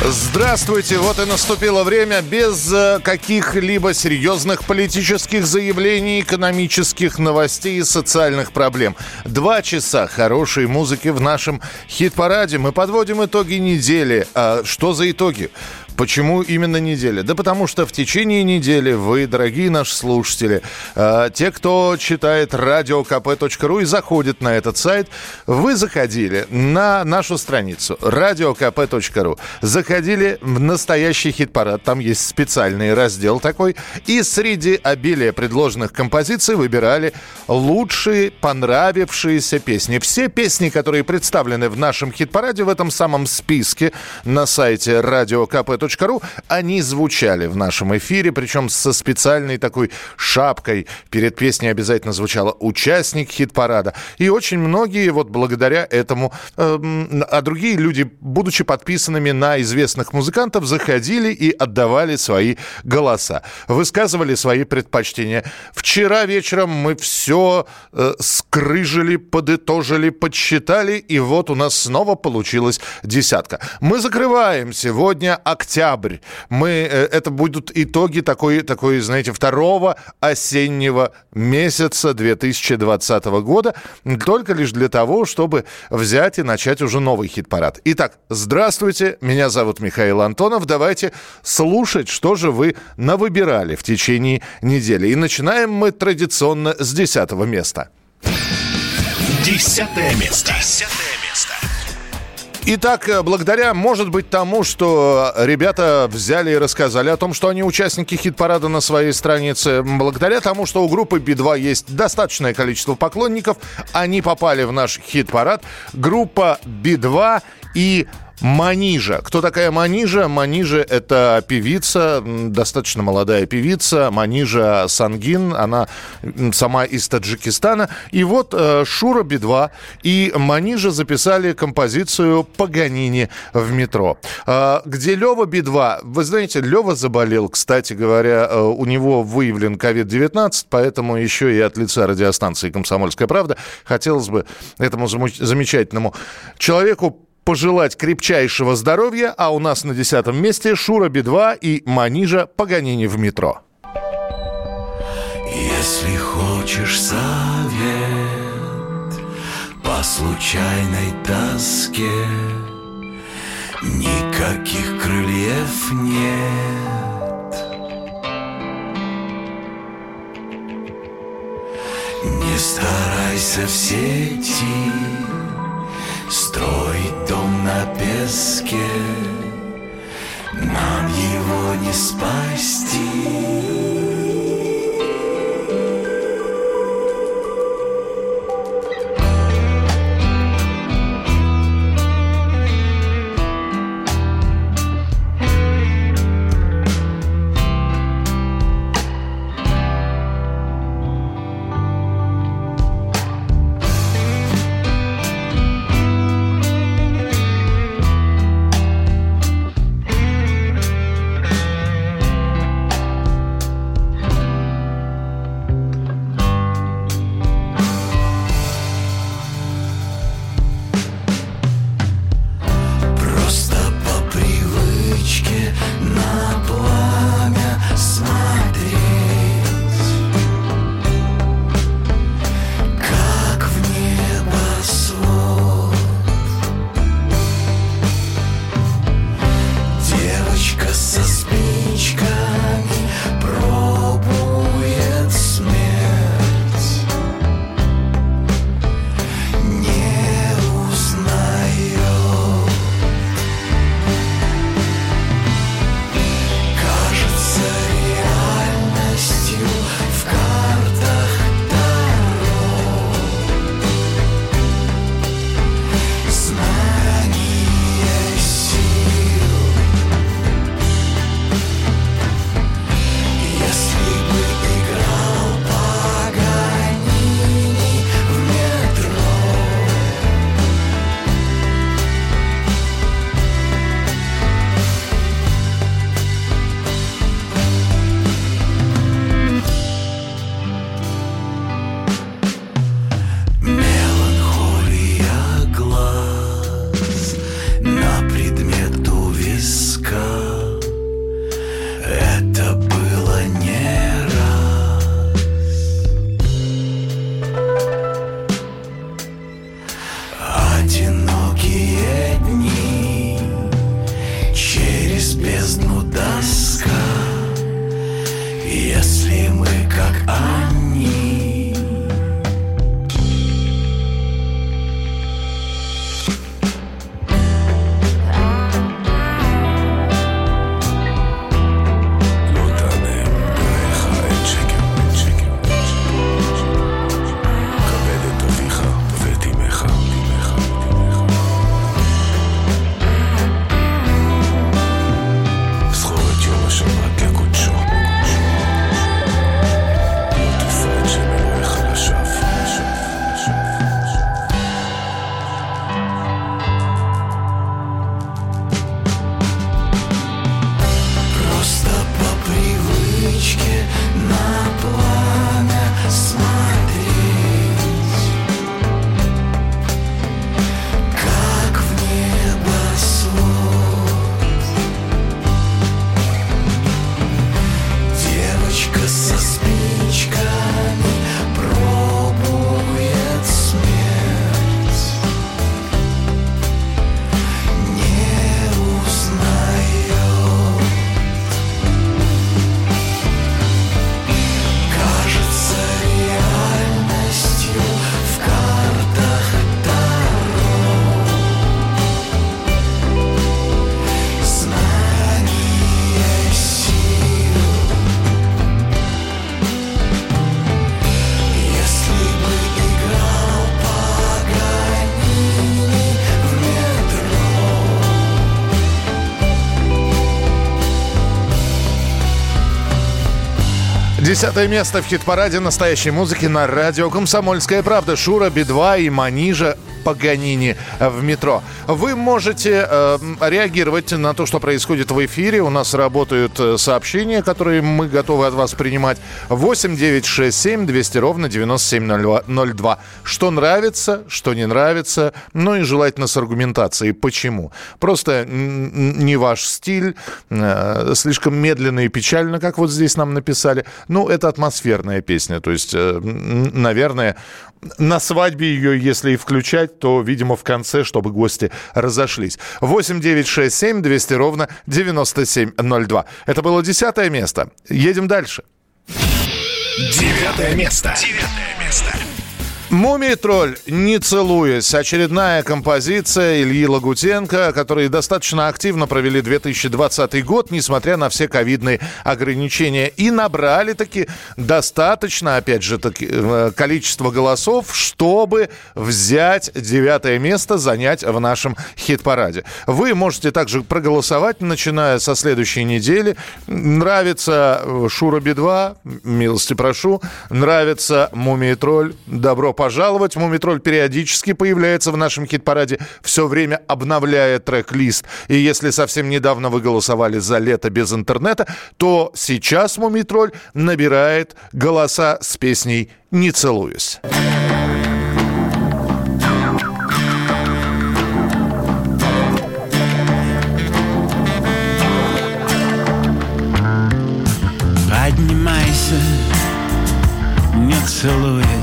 Здравствуйте, вот и наступило время без э, каких-либо серьезных политических заявлений, экономических новостей и социальных проблем. Два часа хорошей музыки в нашем хит-параде. Мы подводим итоги недели. А что за итоги? Почему именно неделя? Да потому что в течение недели вы, дорогие наши слушатели, э, те, кто читает radiokp.ru и заходит на этот сайт, вы заходили на нашу страницу radiokp.ru, заходили в настоящий хит-парад, там есть специальный раздел такой, и среди обилия предложенных композиций выбирали лучшие понравившиеся песни. Все песни, которые представлены в нашем хит-параде в этом самом списке на сайте radiokp.ru, ру, они звучали в нашем эфире, причем со специальной такой шапкой. Перед песней обязательно звучало «Участник хит-парада». И очень многие вот благодаря этому, э, а другие люди, будучи подписанными на известных музыкантов, заходили и отдавали свои голоса. Высказывали свои предпочтения. Вчера вечером мы все э, скрыжили, подытожили, подсчитали, и вот у нас снова получилась десятка. Мы закрываем сегодня октябрь октябрь. Мы, э, это будут итоги такой, такой, знаете, второго осеннего месяца 2020 года, только лишь для того, чтобы взять и начать уже новый хит-парад. Итак, здравствуйте, меня зовут Михаил Антонов. Давайте слушать, что же вы навыбирали в течение недели. И начинаем мы традиционно с десятого места. Десятое место. Десятое Итак, э, благодаря, может быть, тому, что ребята взяли и рассказали о том, что они участники хит-парада на своей странице, благодаря тому, что у группы Би-2 есть достаточное количество поклонников, они попали в наш хит-парад. Группа Би-2 и Манижа. Кто такая Манижа? Манижа – это певица, достаточно молодая певица. Манижа Сангин, она сама из Таджикистана. И вот э, Шура Би-2 и Манижа записали композицию «Паганини в метро». Э, где Лева Би-2, вы знаете, Лева заболел, кстати говоря, э, у него выявлен COVID-19, поэтому еще и от лица радиостанции «Комсомольская правда» хотелось бы этому замечательному человеку пожелать крепчайшего здоровья, а у нас на десятом месте Шура Би-2 и Манижа Паганини в метро. Если хочешь совет по случайной тоске, никаких крыльев нет. Не старайся в сети Строить дом на песке Нам его не спасти одинокие дни. Через бездну доска. Если мы как они Десятое место в хит-параде настоящей музыки на радио «Комсомольская правда». Шура, Би-2 и Манижа Паганини в метро. Вы можете э, реагировать на то, что происходит в эфире. У нас работают э, сообщения, которые мы готовы от вас принимать. 8 9 6 7 200 ровно 9702. Что нравится, что не нравится. Ну и желательно с аргументацией. Почему? Просто не ваш стиль, э, слишком медленно и печально, как вот здесь нам написали. Ну, это атмосферная песня. То есть, э, наверное, на свадьбе ее, если и включать, то, видимо, в конце, чтобы гости разошлись. 8 9 6 7 200 ровно 9702. Это было десятое место. Едем дальше. Девятое место. Девятое место. Мумий тролль, не целуясь. Очередная композиция Ильи Лагутенко, которые достаточно активно провели 2020 год, несмотря на все ковидные ограничения. И набрали таки достаточно, опять же, таки, э, количество голосов, чтобы взять девятое место, занять в нашем хит-параде. Вы можете также проголосовать, начиная со следующей недели. Нравится э, Шура Би-2, милости прошу. Нравится Мумий тролль, добро пожаловать. Мумитроль периодически появляется в нашем хит-параде, все время обновляя трек-лист. И если совсем недавно вы голосовали за лето без интернета, то сейчас Мумитроль набирает голоса с песней «Не целуюсь». Поднимайся, не целуясь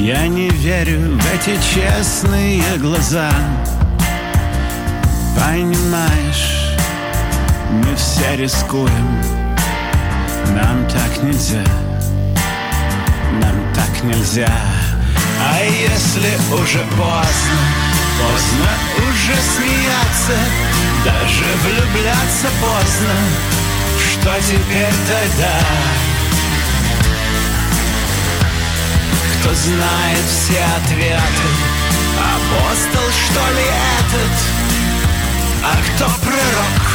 Я не верю в эти честные глаза. Понимаешь, мы все рискуем. Нам так нельзя, нам так нельзя. А если уже поздно, поздно уже смеяться Даже влюбляться поздно. Что теперь тогда? Кто знает все ответы? Апостол, что ли, этот? А кто пророк?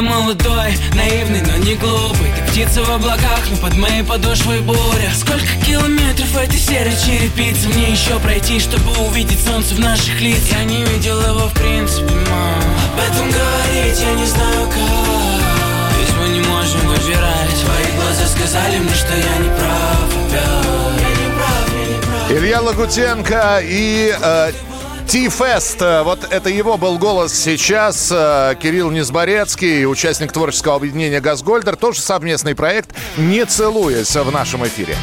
Молодой, наивный, но не глупый. Ты птица в облаках, но под моей подошвой буря. Сколько километров этой серой черепицы? Мне еще пройти, чтобы увидеть солнце в наших лицах Я не видел его в принципе, мам Об этом говорить я не знаю как. Ведь мы не можем выбирать. Твои глаза сказали мне, что я не прав опять Я я Илья Лагутенко и э, Ти-фест. Вот это его был голос сейчас. Э, Кирилл Низборецкий, участник творческого объединения «Газгольдер». Тоже совместный проект «Не целуясь» в нашем эфире.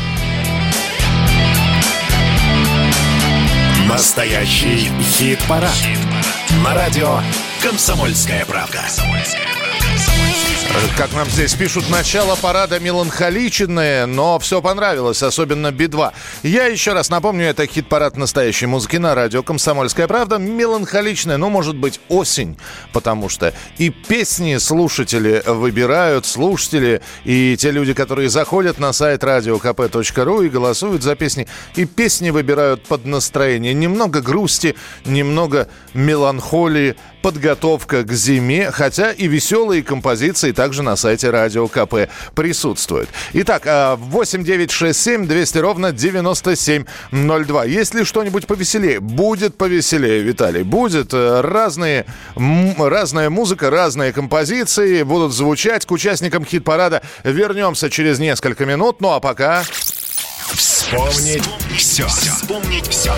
Настоящий хит-парад. На радио «Комсомольская правда». Как нам здесь пишут, начало парада меланхоличное, но все понравилось, особенно Би-2. Я еще раз напомню, это хит-парад настоящей музыки на радио «Комсомольская правда». Меланхоличная, ну, может быть, осень, потому что и песни слушатели выбирают, слушатели, и те люди, которые заходят на сайт radiokp.ru и голосуют за песни, и песни выбирают под настроение. Немного грусти, немного меланхолии, подготовка к зиме, хотя и веселые композиции также на сайте Радио КП присутствуют. Итак, 8 9 6 7 200 ровно 9702. Есть ли что-нибудь повеселее? Будет повеселее, Виталий. Будет э, разные, разная музыка, разные композиции будут звучать. К участникам хит-парада вернемся через несколько минут. Ну а пока... Вспомнить все. Вспомнить все.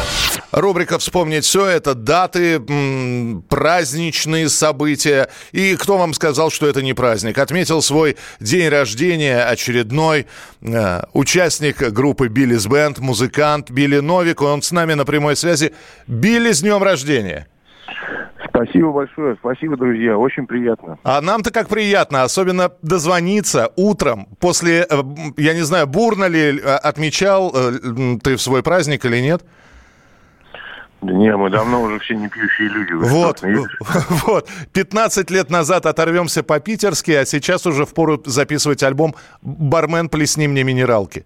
Рубрика «Вспомнить все» — это даты, м, праздничные события. И кто вам сказал, что это не праздник? Отметил свой день рождения очередной э, участник группы «Биллис Бенд», музыкант Билли Новик. Он с нами на прямой связи. Билли, с днем рождения! Спасибо большое, спасибо, друзья, очень приятно. А нам-то как приятно, особенно дозвониться утром после, э, я не знаю, бурно ли э, отмечал э, ты в свой праздник или нет? Да не, мы давно уже все не пьющие люди. Вы Вот, вот. 15 лет назад оторвемся по-питерски, а сейчас уже впору записывать альбом «Бармен, плесни мне минералки».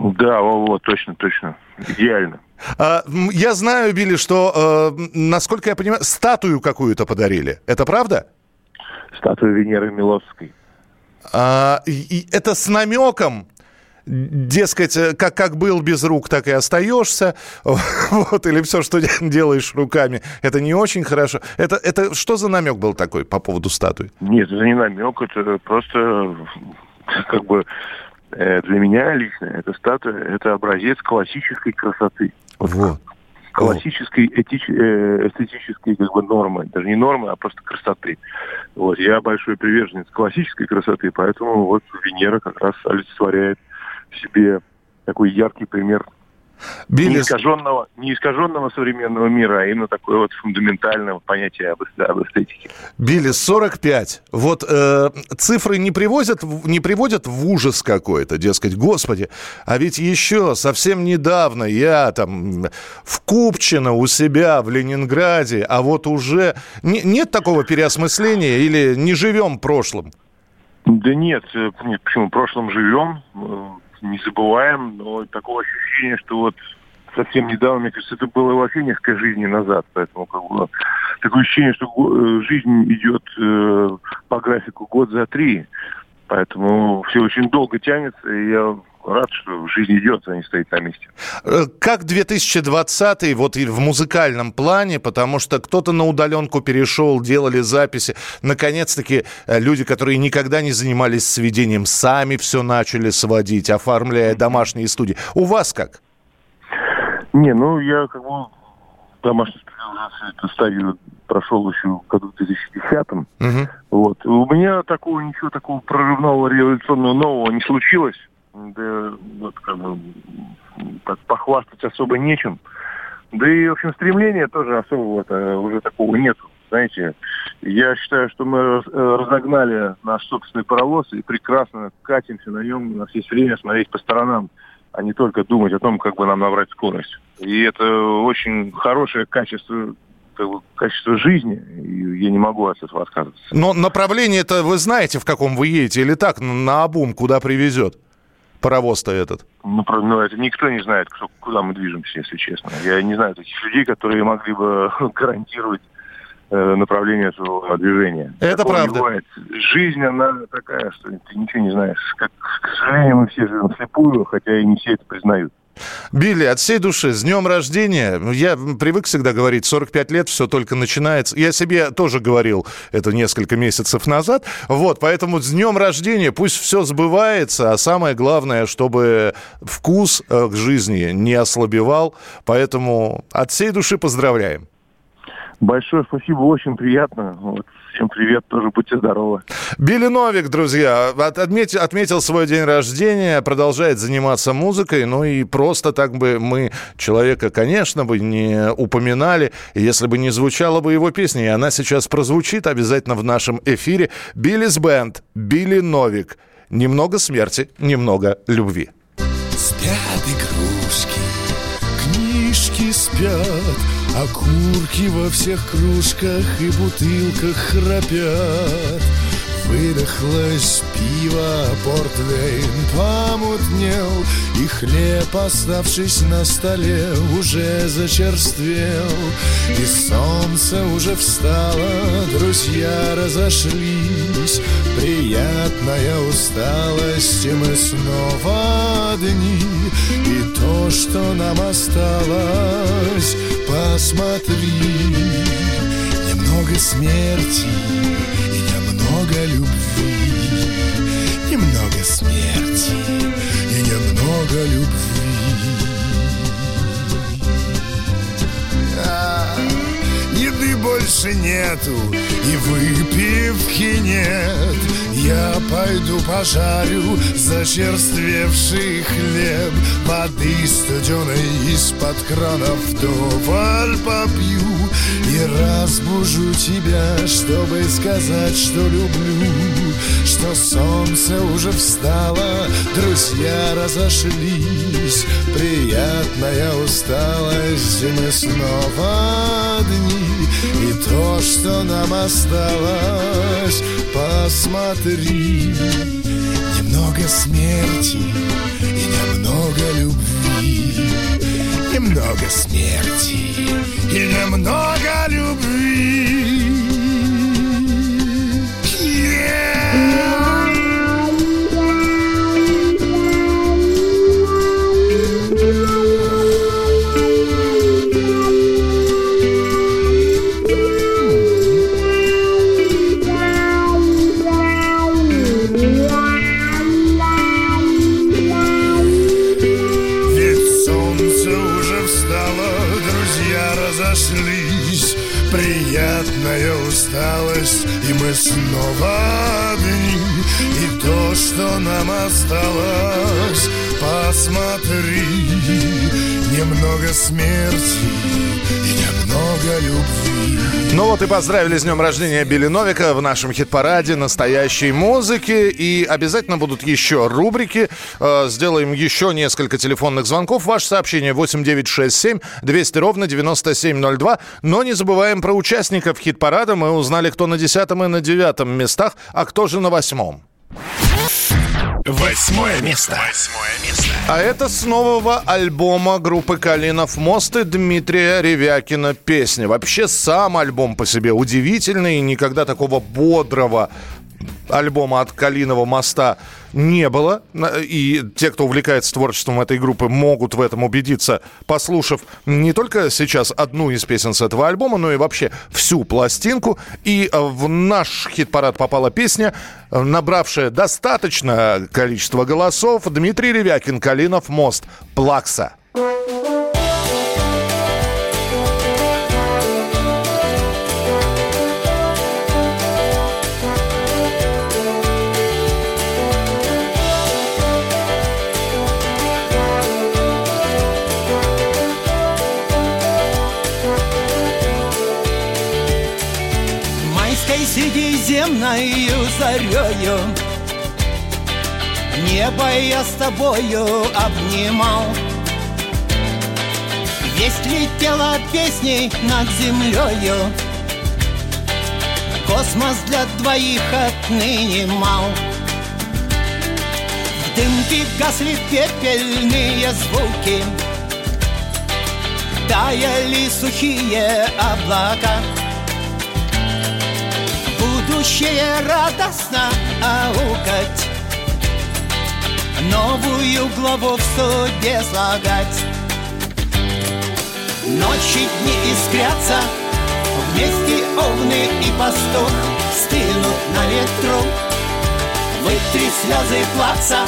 Да, вот, вот, точно, точно. Идеально. А, я знаю, Билли, что, э, насколько я понимаю, статую какую-то подарили. Это правда? Статуя Венеры Милосской. А, и, и это с намеком, дескать, э, как, как был без рук, так и остаешься. Вот, или все, что делаешь руками, это не очень хорошо. Это, это что за намек был такой по поводу статуи? Нет, это не намек, это просто как бы э, для меня лично эта статуя это образец классической красоты. Вот. Классической этич- э, эстетической как бы нормы. Даже не нормы, а просто красоты. Вот. Я большой приверженец классической красоты, поэтому вот Венера как раз олицетворяет в себе такой яркий пример Билли, не искаженного, не искаженного современного мира, а именно такое вот фундаментальное понятие об, об эстетике. Билли, 45. Вот э, цифры не привозят, не приводят в ужас какой-то, дескать, господи, а ведь еще совсем недавно я там в Купчино у себя в Ленинграде, а вот уже не- нет такого переосмысления или не живем прошлым? Да нет, э, нет, почему? В прошлом живем, не забываем, но такого ощущения, что вот совсем недавно, мне кажется, это было вообще несколько жизней назад, поэтому как бы такое ощущение, что э, жизнь идет э, по графику год за три, поэтому все очень долго тянется, и я рад, что жизнь идет, а не стоит на месте. Э, Как 2020 вот и в музыкальном плане, потому что кто-то на удаленку перешел, делали записи. Наконец-таки э, люди, которые никогда не занимались сведением, сами все начали сводить, оформляя домашние студии. У вас как? Не, ну я как бы домашнюю эту стадию прошел еще в году 2010 Мгм. Вот. У меня такого ничего такого прорывного революционного нового не случилось. Да, вот как бы так похвастать особо нечем. Да и, в общем, стремления тоже особого уже такого нету. Знаете, я считаю, что мы э, разогнали наш собственный паровоз и прекрасно катимся на нем. У нас есть время смотреть по сторонам, а не только думать о том, как бы нам набрать скорость. И это очень хорошее качество, качество жизни, и я не могу от этого отказываться. Но направление-то вы знаете, в каком вы едете, или так, на обум, куда привезет паровоз-то этот? Ну, про- ну, это никто не знает, кто, куда мы движемся, если честно. Я не знаю таких людей, которые могли бы гарантировать э, направление своего движения. Это Такого правда. бывает. Жизнь, она такая, что ты ничего не знаешь. Как, к сожалению, мы все живем слепую, хотя и не все это признают. Билли, от всей души, с днем рождения. Я привык всегда говорить, 45 лет, все только начинается. Я себе тоже говорил это несколько месяцев назад. Вот, поэтому с днем рождения пусть все сбывается, а самое главное, чтобы вкус э, к жизни не ослабевал. Поэтому от всей души поздравляем. Большое спасибо, очень приятно. Вот, всем привет, тоже будьте здоровы. Билли Новик, друзья, от- отметил, отметил свой день рождения, продолжает заниматься музыкой, ну и просто так бы мы человека, конечно, бы не упоминали, если бы не звучала бы его песня, и она сейчас прозвучит обязательно в нашем эфире. Биллис Бенд, Билли Новик. Немного смерти, немного любви. Спят игрушки, книжки спят, Окурки во всех кружках и бутылках храпят. Выдохлось пиво, портвейн помутнел, И хлеб, оставшись на столе, уже зачерствел. И солнце уже встало, друзья разошлись, Приятная усталость, и мы снова одни, И то, что нам осталось, посмотри, Немного смерти немного любви. А, Еды больше нету и выпивки нет. Я пойду пожарю зачерствевший хлеб. Воды студеной из-под кранов вдоволь попью. И разбужу тебя, чтобы сказать, что люблю Что солнце уже встало, друзья разошлись Приятная усталость, и мы снова одни И то, что нам осталось, посмотри. Немного смерти и немного любви Немного смерти и немного любви разошлись. Приятная усталость, и мы снова И то, что нам осталось, посмотри Немного смерти Ну вот и поздравили с днем рождения Билли Новика в нашем хит-параде настоящей музыки. И обязательно будут еще рубрики. Э, Сделаем еще несколько телефонных звонков. Ваше сообщение 8967 200 ровно 9702. Но не забываем про участников хит-парада. Мы узнали, кто на десятом и на девятом местах, а кто же на восьмом. Восьмое место. Восьмое место. А это с нового альбома группы «Калинов мост» и Дмитрия Ревякина песня. Вообще сам альбом по себе удивительный. Никогда такого бодрого альбома от Калиного моста не было. И те, кто увлекается творчеством этой группы, могут в этом убедиться, послушав не только сейчас одну из песен с этого альбома, но и вообще всю пластинку. И э, в наш хит-парад попала песня, набравшая достаточное количество голосов. Дмитрий Ревякин, Калинов мост, Плакса. Майской средиземною зарею. Небо я с тобою обнимал. Весть летела песней над землею? Космос для двоих отныне мал. В дымке гасли пепельные звуки. Таяли сухие облака будущее радостно аукать. Новую главу в суде слагать. Ночи, дни искрятся Вместе овны и пастух. Стынут на ветру Вытри слезы плаца.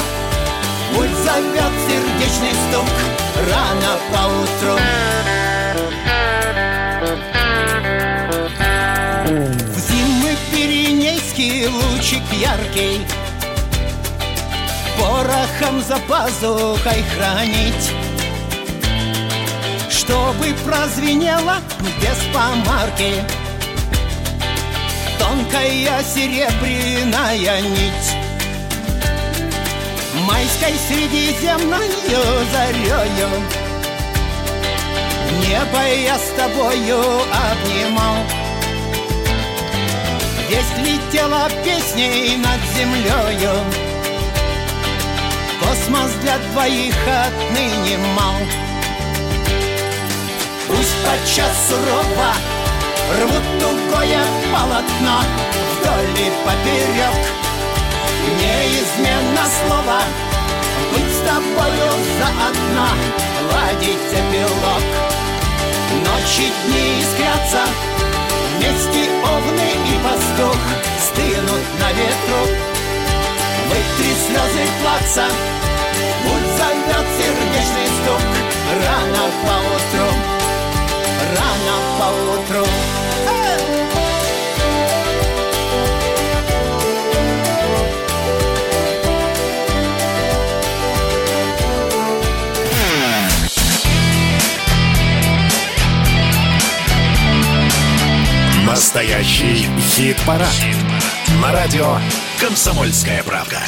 Пульс зовет сердечный стук Рано поутру лучик яркий. Порохом за пазухой хранить. Чтобы прозвенело без помарки. Тонкая серебряная нить. Майской средиземною зарею. Небо я с тобою обнимал Весть летела песней над землею Космос для двоих отныне мал. Пусть подчас сурово Рвут тугое полотно Вдоль и поперек Неизменно слово Быть с тобою заодно Ладить эпилог Ночи, дни искрятся Вместе овны и пастух Стынут на ветру. Вытри слезы плаца Путь зовет сердечный стук. Рано поутру Настоящий хит-парад. На радио «Комсомольская правда».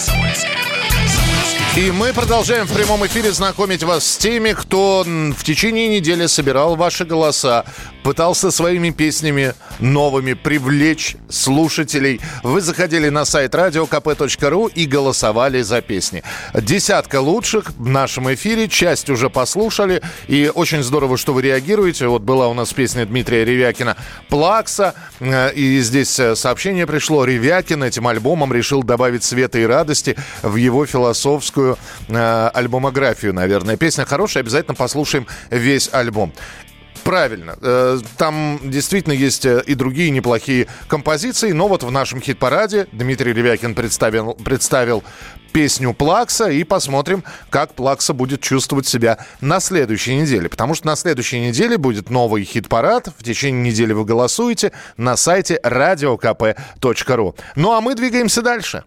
И мы продолжаем в прямом эфире знакомить вас с теми, кто в течение недели собирал ваши голоса, пытался своими песнями новыми привлечь слушателей. Вы заходили на сайт radiokp.ru и голосовали за песни. Десятка лучших в нашем эфире, часть уже послушали. И очень здорово, что вы реагируете. Вот была у нас песня Дмитрия Ревякина «Плакса». Э, и здесь э, сообщение пришло. Ревякин этим альбомом решил добавить света и радости в его философскую э, альбомографию, наверное. Песня хорошая, обязательно послушаем весь альбом. Правильно. Э, там действительно есть э, и другие неплохие композиции, но вот в нашем хит-параде Дмитрий Ревякин представил, представил песню Плакса и посмотрим, как Плакса будет чувствовать себя на следующей неделе. Потому что на следующей неделе будет новый хит-парад. В течение недели вы голосуете на сайте radiokp.ru. Ну а мы двигаемся дальше.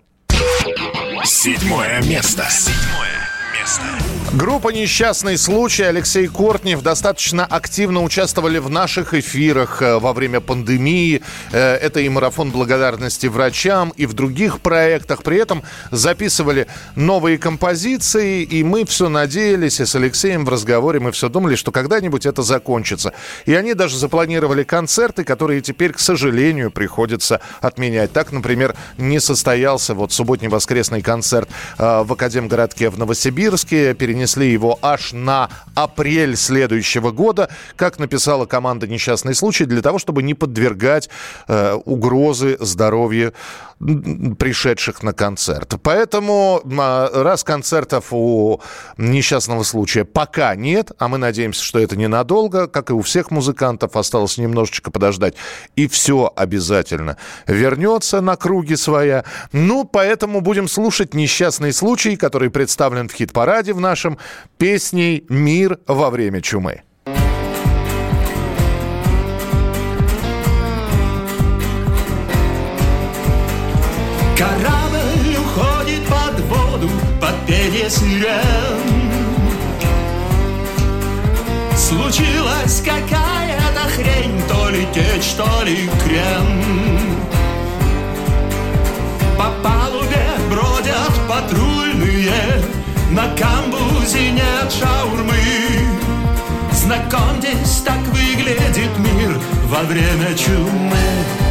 Седьмое место. Седьмое место. Группа «Несчастный случай» Алексей Кортнев достаточно активно участвовали в наших эфирах э, во время пандемии. Э, это и марафон благодарности врачам, и в других проектах. При этом записывали новые композиции, и мы все надеялись, и с Алексеем в разговоре мы все думали, что когда-нибудь это закончится. И они даже запланировали концерты, которые теперь, к сожалению, приходится отменять. Так, например, не состоялся вот субботний воскресный концерт э, в Академгородке в Новосибирске. Перенесли его аж на апрель следующего года, как написала команда «Несчастный случай», для того, чтобы не подвергать э, угрозы здоровью пришедших на концерт. Поэтому а, раз концертов у несчастного случая пока нет, а мы надеемся, что это ненадолго, как и у всех музыкантов, осталось немножечко подождать, и все обязательно вернется на круги своя. Ну, поэтому будем слушать несчастный случай, который представлен в хит-параде в нашем песней «Мир во время чумы». Пение сирен. Случилась какая-то хрень, то ли течь, то ли крен. По палубе бродят патрульные, на камбузе нет шаурмы. Знакомьтесь, так выглядит мир во время чумы.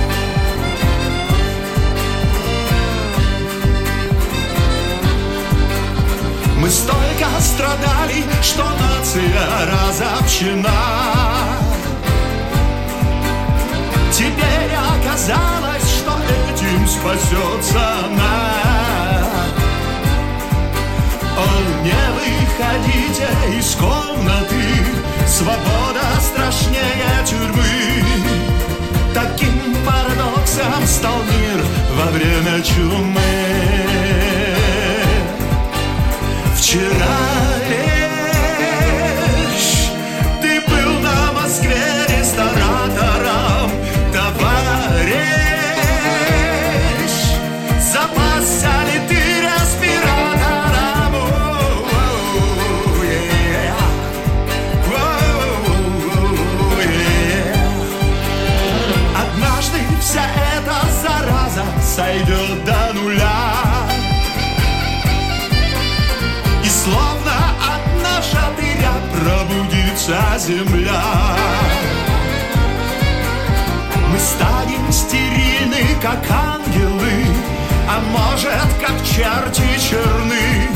Столько страдали, что нация разобщена. Теперь оказалось, что эти этим спасется она. О, не выходите из комнаты, свобода страшнее тюрьмы. Таким парадоксом стал мир во время чумы. Вчера лишь ты был на Москве ресторатором, товарищ. Запасся ли ты респиратором? Однажды вся эта зараза сойдет пробудится земля. Мы станем стерильны, как ангелы А может, как черти черны.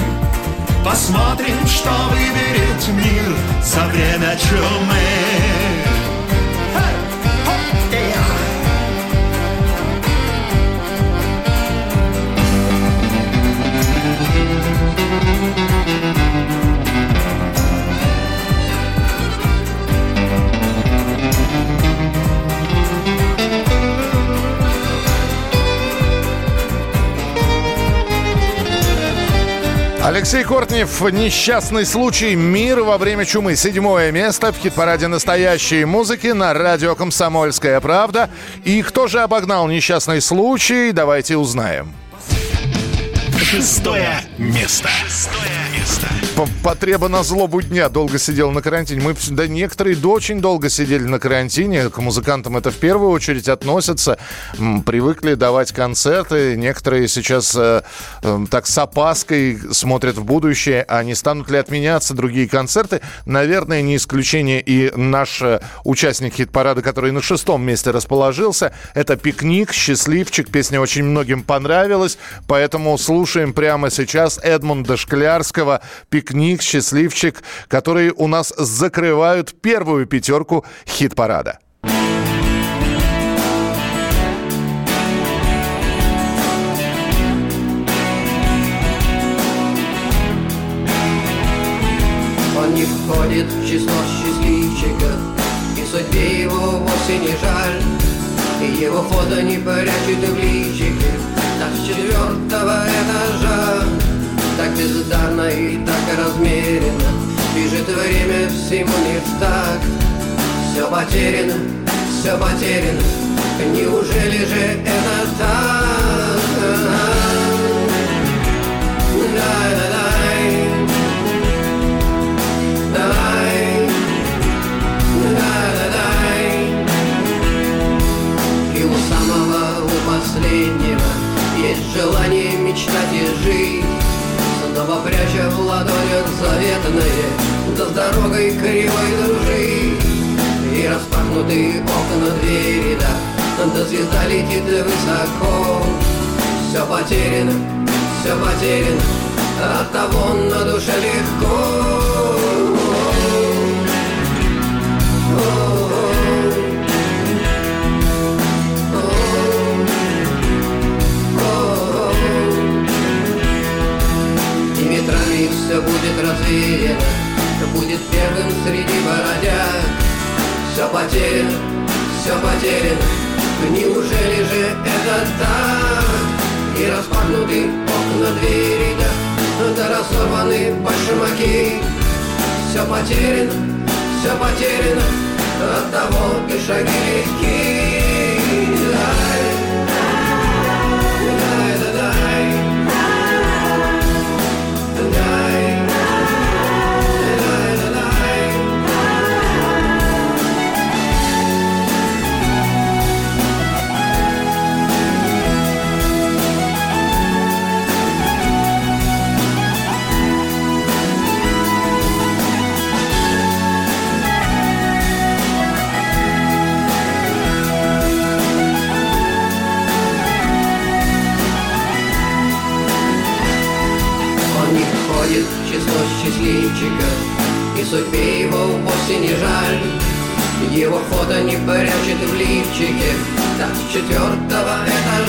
Посмотрим, что выберет мир за время чумы Алексей Кортнев, несчастный случай, мир во время чумы. Седьмое место в хит-параде настоящей музыки на радио «Комсомольская правда». И кто же обогнал несчастный случай, давайте узнаем. Шестое место. Шестое место. Потреба на злобу дня долго сидел на карантине. Мы, да некоторые да очень долго сидели на карантине. К музыкантам это в первую очередь относится. Привыкли давать концерты. Некоторые сейчас э, э, так с опаской смотрят в будущее, а не станут ли отменяться другие концерты. Наверное, не исключение и наш э, участник хит-парада, который на шестом месте расположился. Это «Пикник», «Счастливчик». Песня очень многим понравилась, поэтому слушаем прямо сейчас Эдмунда Шклярского «Пикник», «Счастливчик», которые у нас закрывают первую пятерку хит-парада. Он не входит в число счастливчиков И судьбе его вовсе не жаль И его фото не прячет в личике Так с четвертого этажа бездарно и так размеренно. Бежит время всему не в так. Все потеряно, все потеряно. Неужели же это так? Да-да-дай Дай, дай, И у самого, у последнего Есть желание мечтать и жить пряча в ладонях заветное Да с дорогой кривой дружить И распахнутые окна двери, да Да звезда летит высоко. Все потеряно, все потеряно От того на душе легко все будет развеяно Будет первым среди бородяг Все потеряно, все потеряно Неужели же это так? И распахнуты окна двери, да Да разорваны башмаки Все потеряно, все потеряно От того и шаги легки счастливчиков И судьбе его вовсе не жаль. Его фото не прячет в лифчике. Так четвертого этажа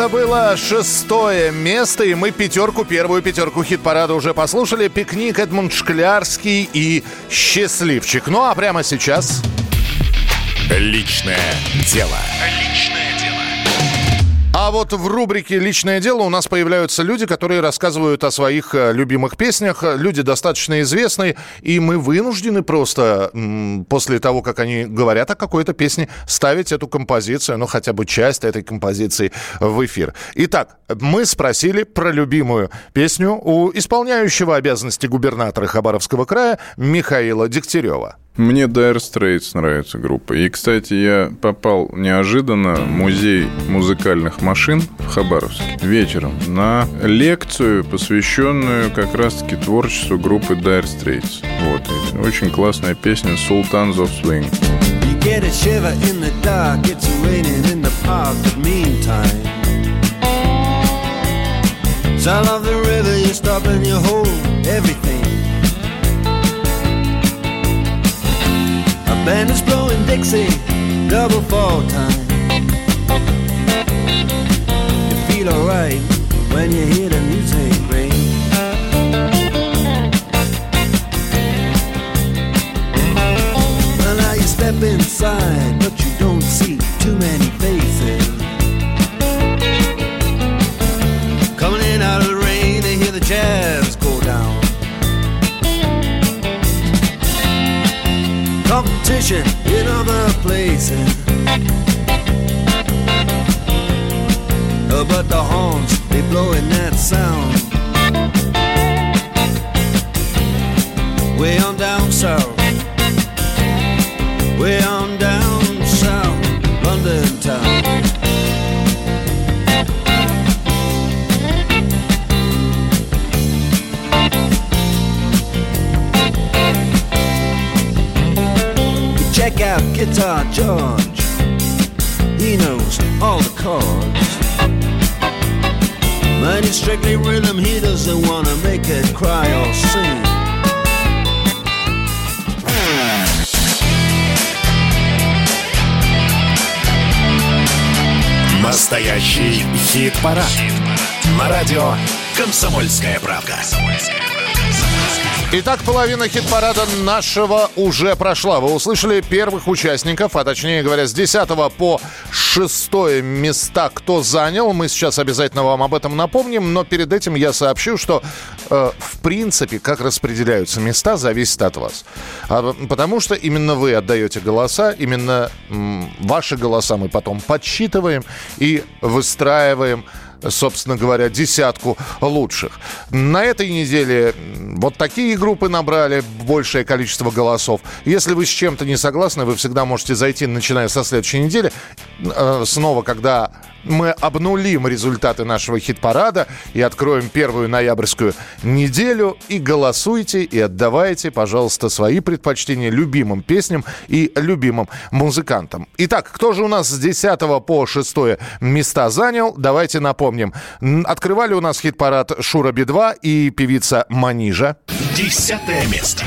это было шестое место, и мы пятерку, первую пятерку хит-парада уже послушали. Пикник Эдмунд Шклярский и Счастливчик. Ну а прямо сейчас... Личное дело. Личное. Вот в рубрике «Личное дело» у нас появляются люди, которые рассказывают о своих э, любимых песнях. Люди достаточно известные, и мы вынуждены просто после того, как они говорят о какой-то песне, ставить эту композицию, ну хотя бы часть этой композиции в эфир. Итак, мы спросили про любимую песню у исполняющего обязанности губернатора Хабаровского края Михаила Дегтярева. Мне Dire Straits нравится группа. И, кстати, я попал неожиданно в музей музыкальных машин в Хабаровске вечером на лекцию, посвященную как раз-таки творчеству группы Dire Straits. Вот. И очень классная песня «Sultans of Swing». Sound of the river, you stop and you everything. Band is blowing Dixie, double fall time. You feel alright when you hear the music ring. Well, now you step inside, but you don't see too many Competition in other places. But the horns, they blowing that sound. Way on down south. Way on Out Guitar George. He knows all the chords. But it's strictly rhythm, he doesn't wanna make it cry or sing. Настоящий хит-парад. На радио «Комсомольская правда». Итак, половина хит-парада нашего уже прошла. Вы услышали первых участников, а точнее говоря, с 10 по 6 места кто занял. Мы сейчас обязательно вам об этом напомним, но перед этим я сообщу, что э, в принципе, как распределяются места, зависит от вас. А, потому что именно вы отдаете голоса, именно м, ваши голоса мы потом подсчитываем и выстраиваем собственно говоря, десятку лучших. На этой неделе вот такие группы набрали большее количество голосов. Если вы с чем-то не согласны, вы всегда можете зайти, начиная со следующей недели, э, снова, когда мы обнулим результаты нашего хит-парада и откроем первую ноябрьскую неделю. И голосуйте, и отдавайте, пожалуйста, свои предпочтения любимым песням и любимым музыкантам. Итак, кто же у нас с 10 по 6 места занял? Давайте напомним. М, Открывали у нас хит-парад Шура Би-2 и певица Манижа. Десятое место.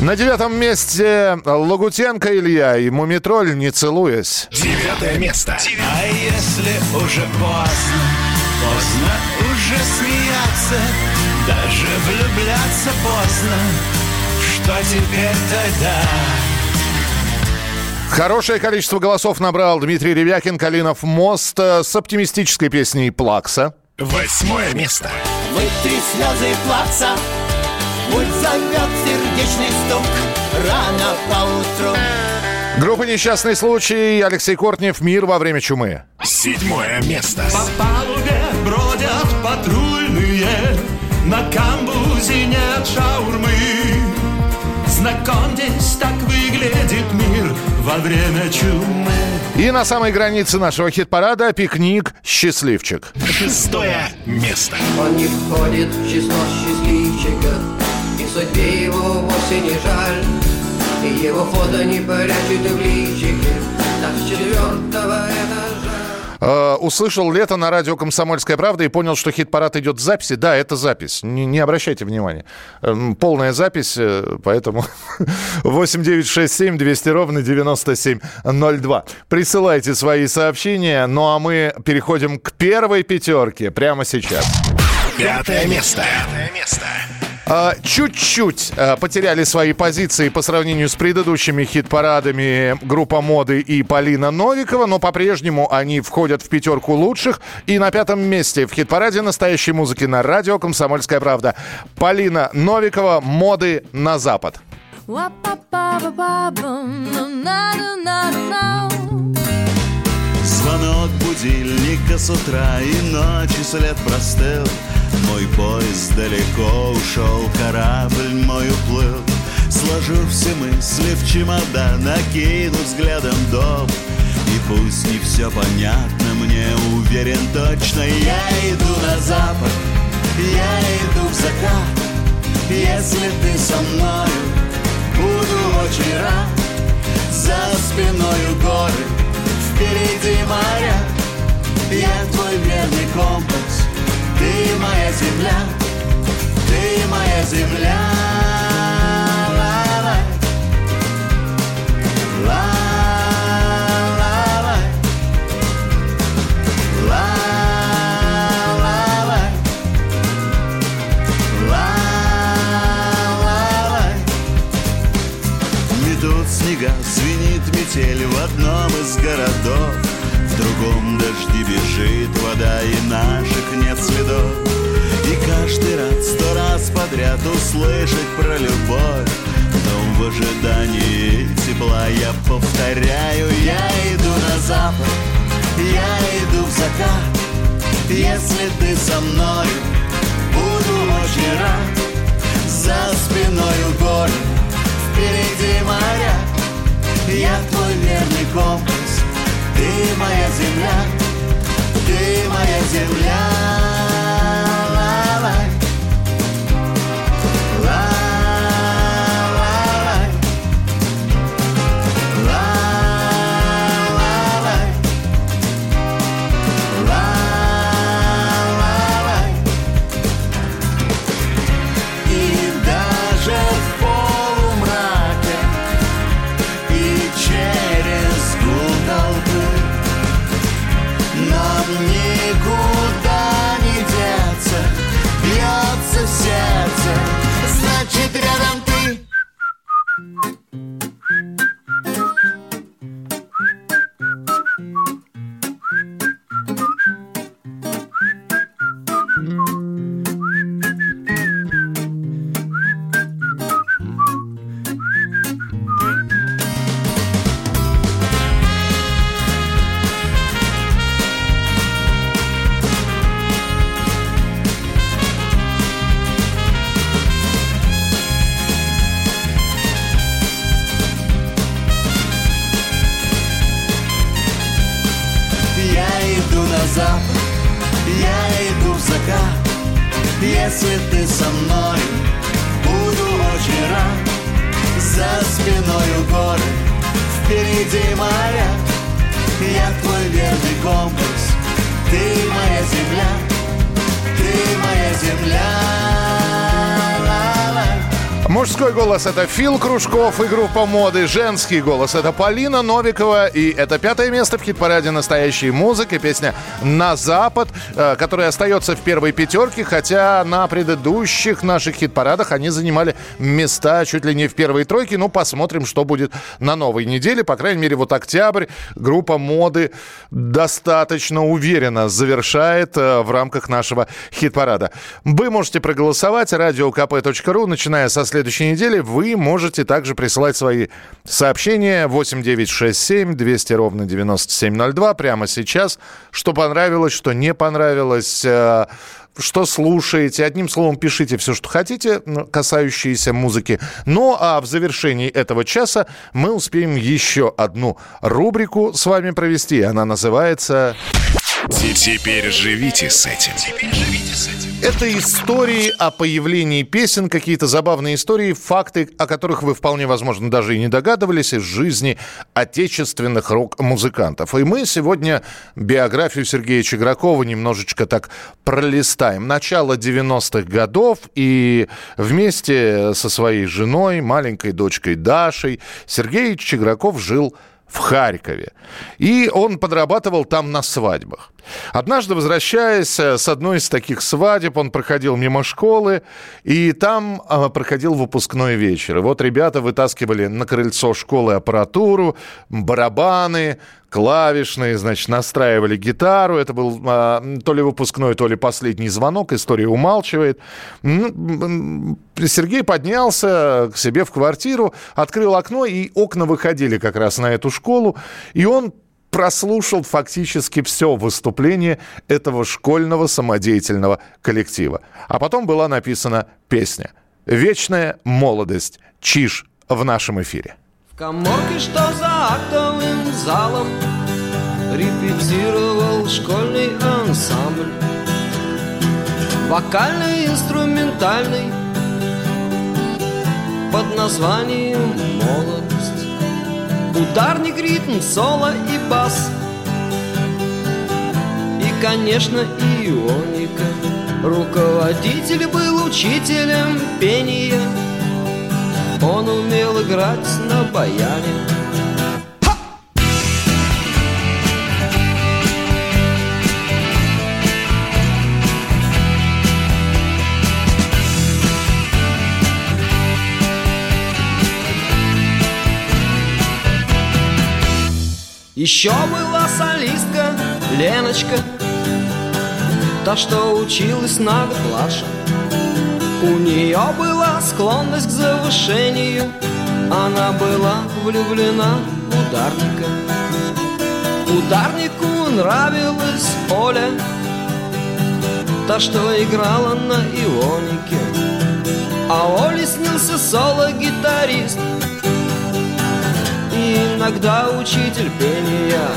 На девятом месте Лагутенко Илья и Мумитроль «Не целуясь». Девятое место. А если уже поздно, поздно уже смеяться, даже влюбляться поздно, что теперь тогда? Хорошее количество голосов набрал Дмитрий Ревякин, Калинов «Мост» э, с оптимистической песней «Плакса». Восьмое место. Вытри слезы плаца Пульс зовет сердечный стук Рано поутру Группа «Несчастный случай», Алексей Кортнев, «Мир во время чумы». Седьмое место. По палубе бродят патрульные На камбузе нет шаурмы Знакомьтесь, так выглядит мир во время чумы И на самой границе нашего хит-парада «Пикник. Счастливчик». Шестое место. Он не входит в число счастливчиков И судьбе его вовсе не жаль И его фото не прячет в личике Так с четвертого услышал лето на радио «Комсомольская правда» и понял, что хит-парад идет в записи. Да, это запись. Не, не обращайте внимания. Эм, Полная запись, э, поэтому 8967 200 ровно 9702. Присылайте свои сообщения. Ну а мы переходим к первой пятерке прямо сейчас. Пятое место. Пятое место. А, Чуть-чуть а, потеряли свои позиции по сравнению с предыдущими хит-парадами группа моды и Полина Новикова, но по-прежнему они входят в пятерку лучших. И на пятом месте в хит-параде настоящей музыки на радио «Комсомольская правда». Полина Новикова «Моды на Запад». Звонок будильника с утра и ночи след простыл Мой поезд далеко ушел, корабль мой уплыл. Сложу все мысли в чемодан, накину взглядом дом. И пусть не все понятно, мне уверен точно. Я иду на запад, я иду в закат. Если ты со мною, буду очень рад. За спиною горы, впереди моря. Я твой верный компас, ты моя земля Ты моя земля Ла-лай. Ла-лай. Снега, звенит метель в одном из городов Другом дожди бежит вода и наших нет следов. И каждый раз, сто раз подряд услышать про любовь Но в ожидании тепла я повторяю Я иду на запад, я иду в закат. Если ты со мной, буду очень рад. За спиною горы, впереди моря Я твой верный компас, ты моя земля? Ты моя земля Фил Кружков и группа моды. Женский голос – это Полина Новикова. И это пятое место в хит-параде настоящей музыки. Песня «На запад», э, которая остается в первой пятерке, хотя на предыдущих наших хит-парадах они занимали места чуть ли не в первой тройке. Ну, посмотрим, что будет на новой неделе. По крайней мере, вот октябрь группа моды достаточно уверенно завершает э, в рамках нашего хит-парада. Вы можете проголосовать. Радиокп.ру, начиная со следующей неделе вы можете также присылать свои сообщения 8967 200 ровно 9702 прямо сейчас. Что понравилось, что не понравилось, э, что слушаете. Одним словом, пишите все, что хотите, касающиеся музыки. Ну, а в завершении этого часа мы успеем еще одну рубрику с вами провести. Она называется... Теперь живите с этим. Теперь живите с этим. Это истории о появлении песен, какие-то забавные истории, факты, о которых вы вполне возможно даже и не догадывались из жизни отечественных рок-музыкантов. И мы сегодня биографию Сергея Чегракова немножечко так пролистаем. Начало 90-х годов, и вместе со своей женой, маленькой дочкой Дашей, Сергей Чеграков жил в Харькове. И он подрабатывал там на свадьбах. Однажды, возвращаясь э, с одной из таких свадеб, он проходил мимо школы, и там э, проходил выпускной вечер. И вот ребята вытаскивали на крыльцо школы аппаратуру, барабаны, клавишные, значит, настраивали гитару. Это был э, то ли выпускной, то ли последний звонок. История умалчивает. Сергей поднялся к себе в квартиру, открыл окно, и окна выходили как раз на эту школу. И он прослушал фактически все выступление этого школьного самодеятельного коллектива. А потом была написана песня «Вечная молодость. Чиж» в нашем эфире. В коморке, что за актовым залом Репетировал школьный ансамбль Вокальный, инструментальный Под названием «Молодость» Ударник, ритм, соло и бас. И, конечно, ионика Руководитель был учителем пения. Он умел играть на баяне Еще была солистка Леночка Та, что училась на год младше У нее была склонность к завышению Она была влюблена в ударника. Ударнику нравилась Оля Та, что играла на ионике. А Оле снился соло-гитарист иногда учитель пения.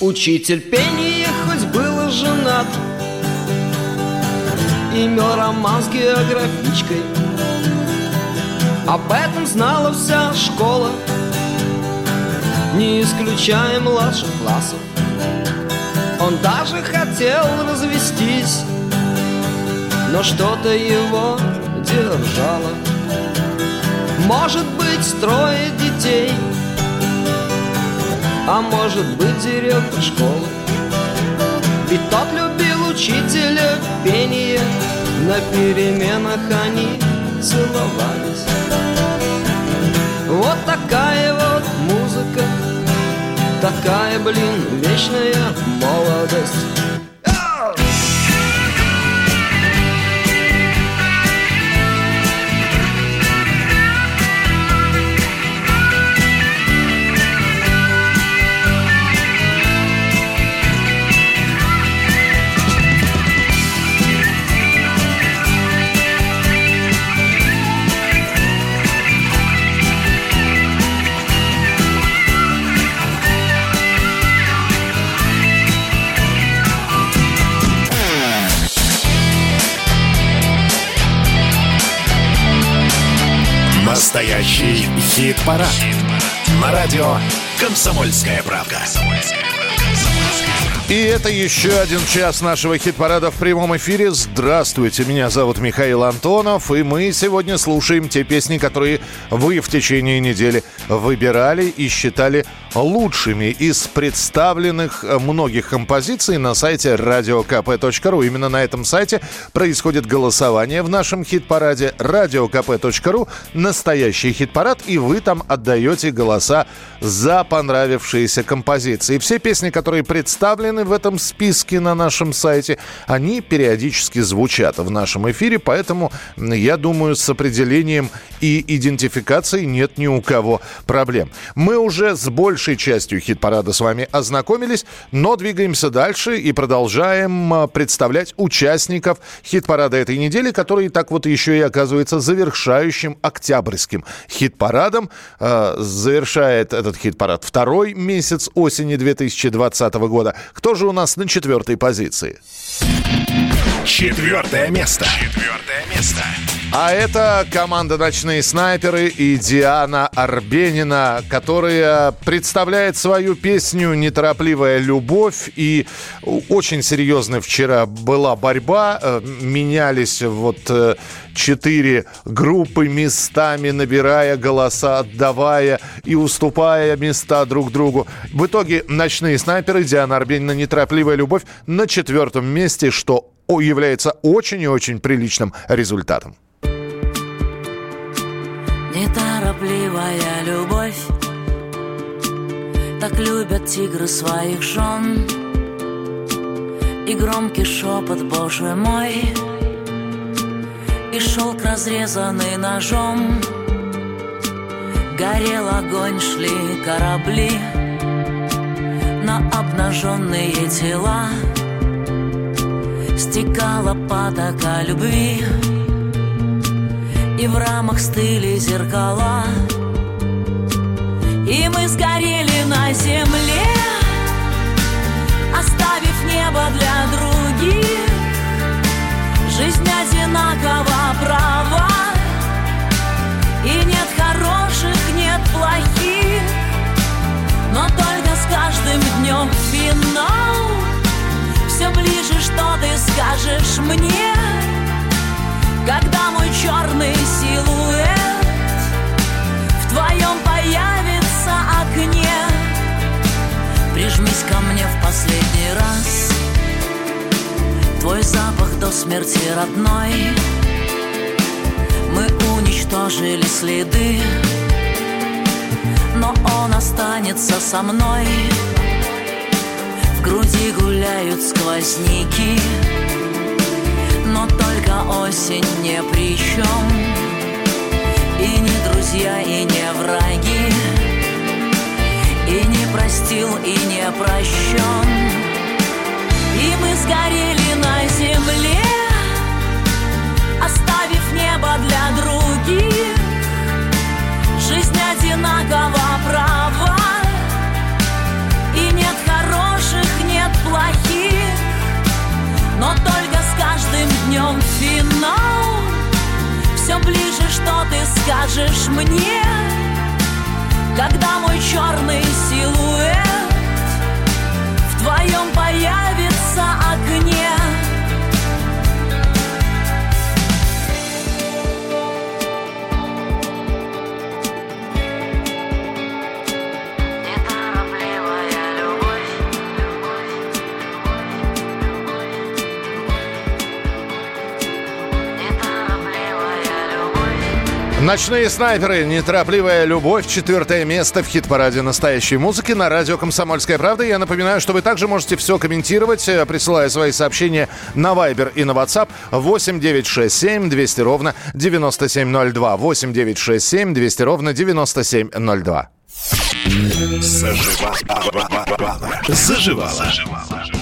Учитель пения хоть был женат. Имел роман с географичкой. Об этом знала вся школа не исключая младших классов. Он даже хотел развестись, но что-то его держало. Может быть, трое детей, а может быть, директор школы. И тот любил учителя пения, на переменах они целовались. Вот такая вот Такая, блин, вечная молодость хит-парад. На радио «Комсомольская правда». И это еще один час нашего хит-парада в прямом эфире. Здравствуйте, меня зовут Михаил Антонов, и мы сегодня слушаем те песни, которые вы в течение недели выбирали и считали лучшими из представленных многих композиций на сайте radiokp.ru. Именно на этом сайте происходит голосование в нашем хит-параде radiokp.ru. Настоящий хит-парад, и вы там отдаете голоса за понравившиеся композиции. Все песни, которые представлены в этом списке на нашем сайте, они периодически звучат в нашем эфире, поэтому, я думаю, с определением и идентификацией нет ни у кого проблем. Мы уже с большей частью хит-парада с вами ознакомились, но двигаемся дальше и продолжаем а, представлять участников хит-парада этой недели, который так вот еще и оказывается завершающим октябрьским хит-парадом. Э, завершает этот хит-парад второй месяц осени 2020 года. Кто же у нас на четвертой позиции? Четвертое место. Четвертое место. А это команда «Ночные снайперы» и Диана Арбенина, которая представляет свою песню «Неторопливая любовь». И очень серьезно вчера была борьба. Э, менялись вот э, четыре группы местами, набирая голоса, отдавая и уступая места друг другу. В итоге «Ночные снайперы» Диана Арбенина «Неторопливая любовь» на четвертом месте, что является очень и очень приличным результатом. Неторопливая любовь. Так любят тигры своих жен. И громкий шепот, боже мой. И шелк, разрезанный ножом. Горел огонь, шли корабли. На обнаженные тела Стекала потока любви. И в рамах стыли зеркала. И мы сгорели на земле Оставив небо для других мне когда мой черный силуэт В твоем появится окне. Прижмись ко мне в последний раз. Твой запах до смерти родной. Мы уничтожили следы Но он останется со мной. В груди гуляют сквозняки осень не при чем И не друзья, и не враги. И не простил, и не прощен И мы сгорели на земле Оставив небо для других. Жизнь одинакова каждым днем финал. Все ближе, что ты скажешь мне Когда мой черный силуэт В твоем появится окне Ночные снайперы, неторопливая любовь, четвертое место в хит-параде настоящей музыки на радио «Комсомольская правда». Я напоминаю, что вы также можете все комментировать, э, присылая свои сообщения на Viber и на WhatsApp 8 967 200 ровно 9702. 8 967 200 ровно 9702. Заживала. Заживала.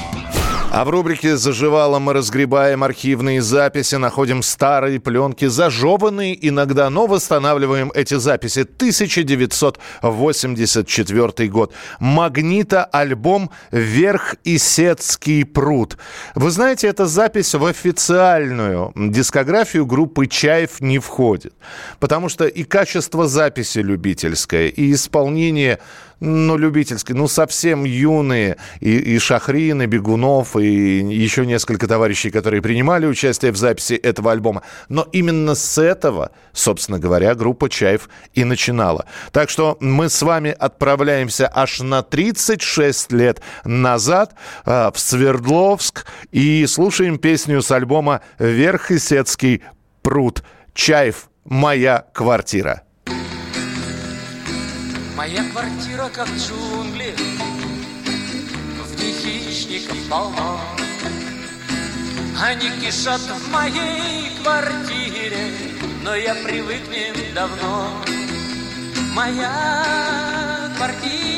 А в рубрике «Заживало» мы разгребаем архивные записи, находим старые пленки, зажеванные иногда, но восстанавливаем эти записи. 1984 год. Магнита-альбом «Верх Исетский пруд». Вы знаете, эта запись в официальную дискографию группы «Чаев» не входит. Потому что и качество записи любительское, и исполнение ну, любительские, ну, совсем юные, и, и Шахрин, и Бегунов, и еще несколько товарищей, которые принимали участие в записи этого альбома. Но именно с этого, собственно говоря, группа «Чаев» и начинала. Так что мы с вами отправляемся аж на 36 лет назад э, в Свердловск и слушаем песню с альбома «Верхесецкий пруд». «Чаев. Моя квартира». Моя квартира как джунгли, в них хищников полно. Они кишат в моей квартире, но я привык к ним давно. Моя квартира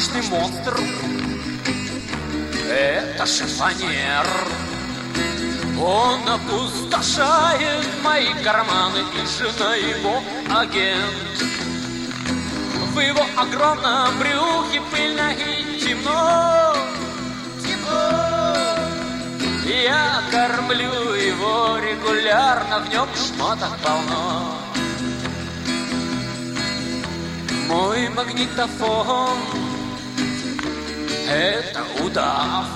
страшный монстр. Это шифонер. Он опустошает мои карманы И жена его агент. В его огромном брюхе пыльно и темно. Я кормлю его регулярно В нем шмоток полно. Мой магнитофон Это удав.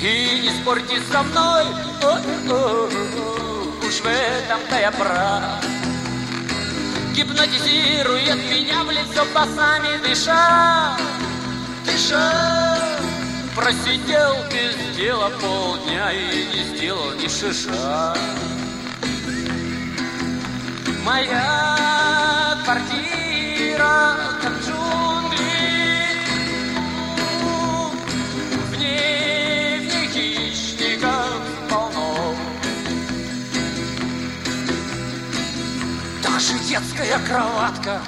И не спорьте со мной. О-о-о, Уж в этом-то я прав. Гипнотизирует меня в лицо басами дыша. Дыша. Просидел без дела полдня И не сделал ни шиша. Моя квартира как детская кроватка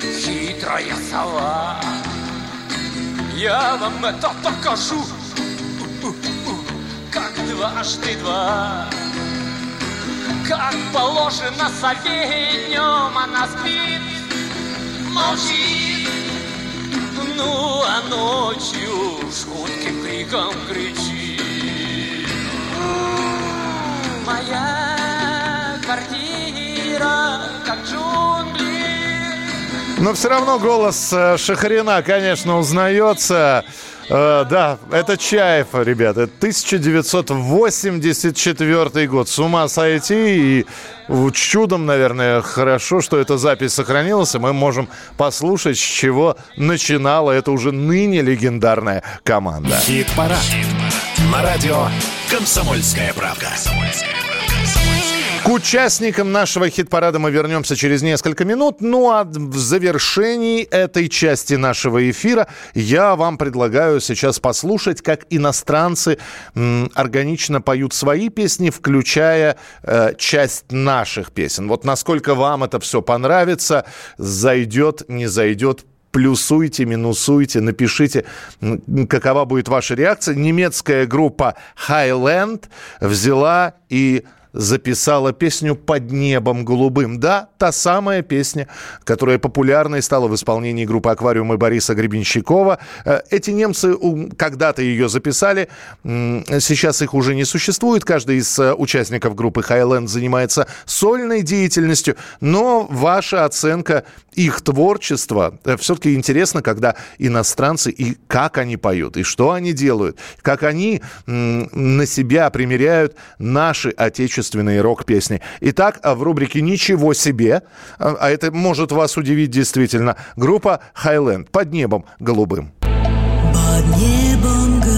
Хитрая сова Я вам это покажу Как дважды два как положено сове днем она спит, молчит. Ну, а ночью жутким криком кричит. Моя квартира, как джунгли. Но все равно голос э, Шахарина, конечно, узнается. Э, да, это Чаев, ребята. 1984 год. С ума сойти. И чудом, наверное, хорошо, что эта запись сохранилась. И мы можем послушать, с чего начинала эта уже ныне легендарная команда. Хит-парад. На радио «Комсомольская правка». Участникам нашего хит-парада мы вернемся через несколько минут. Ну а в завершении этой части нашего эфира я вам предлагаю сейчас послушать, как иностранцы органично поют свои песни, включая э, часть наших песен. Вот насколько вам это все понравится, зайдет, не зайдет, плюсуйте, минусуйте, напишите, какова будет ваша реакция. Немецкая группа Highland взяла и записала песню «Под небом голубым». Да, та самая песня, которая популярной стала в исполнении группы «Аквариум» и Бориса Гребенщикова. Э, эти немцы когда-то ее записали, сейчас их уже не существует. Каждый из э, участников группы «Хайленд» занимается сольной деятельностью, но ваша оценка их творчества э, все-таки интересно, когда иностранцы и как они поют, и что они делают, как они на себя примеряют наши отечественные отечественные рок-песни. Итак, в рубрике «Ничего себе», а это может вас удивить действительно, группа «Хайленд» «Под небом голубым». Под небом голубой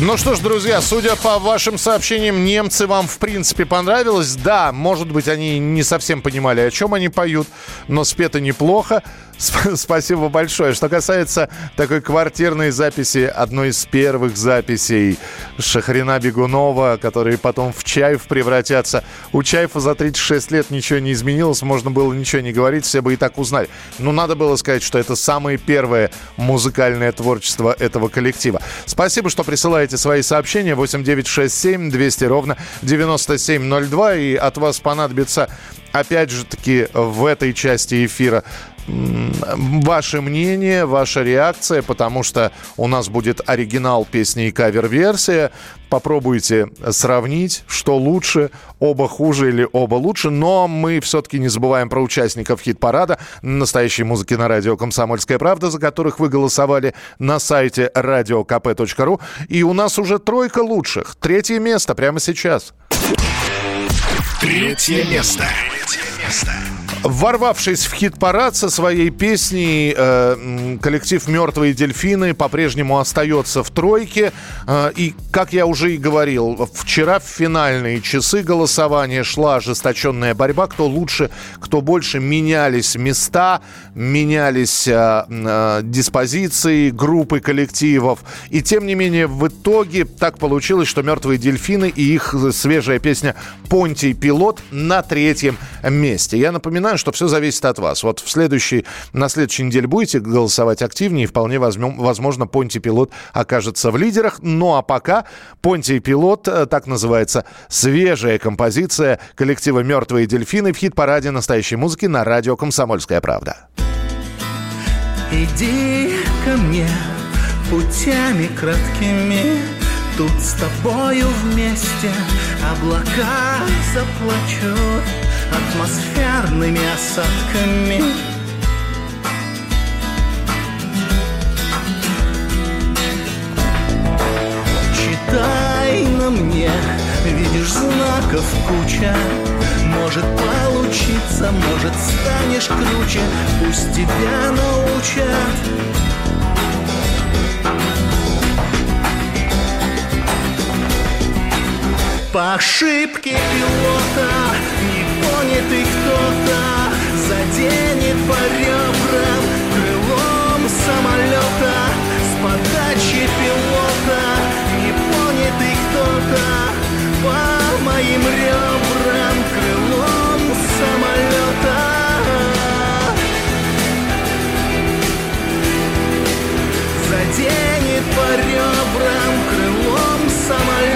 Ну что ж, друзья, судя по вашим сообщениям, немцы вам в принципе понравилось. Да, может быть, они не совсем понимали, о чем они поют, но спето неплохо. Сп- Спасибо большое. Что касается такой квартирной записи, одной из первых записей Шахрина Бегунова, которые потом в Чаев превратятся. У Чаева за 36 лет ничего не изменилось, можно было ничего не говорить, все бы и так узнали. Но надо было сказать, что это самое первое музыкальное творчество этого коллектива. Спасибо, что присылаете свои сообщения. 8967 200 ровно 9702. И от вас понадобится, опять же таки, в этой части эфира ваше мнение, ваша реакция, потому что у нас будет оригинал песни и кавер-версия. Попробуйте сравнить, что лучше, оба хуже или оба лучше. Но мы все-таки не забываем про участников хит-парада настоящей музыки на радио «Комсомольская правда», за которых вы голосовали на сайте radiokp.ru. И у нас уже тройка лучших. Третье место прямо сейчас. Третье место. Ворвавшись в хит-парад со своей песней, э, коллектив «Мертвые дельфины» по-прежнему остается в тройке. Э, и, как я уже и говорил, вчера в финальные часы голосования шла ожесточенная борьба. Кто лучше, кто больше. Менялись места, менялись э, э, диспозиции, группы коллективов. И, тем не менее, в итоге так получилось, что «Мертвые дельфины» и их свежая песня «Понтий пилот» на третьем месте. Я напоминаю, что все зависит от вас. Вот в следующий, на следующей неделе будете голосовать активнее, и вполне возьмем, возможно, Понти Пилот окажется в лидерах. Ну а пока Понти Пилот, э, так называется свежая композиция коллектива «Мертвые дельфины» в хит-параде настоящей музыки на радио «Комсомольская правда». Иди ко мне путями краткими Тут с тобою вместе облака заплачут Атмосферными осадками. Читай на мне, видишь знаков куча. Может получиться, может станешь круче. Пусть тебя научат. По ошибке пилота непонятый кто-то Заденет по ребрам крылом самолета. С подачи пилота непонятый кто-то По моим ребрам крылом самолета. Заденет по ребрам крылом самолета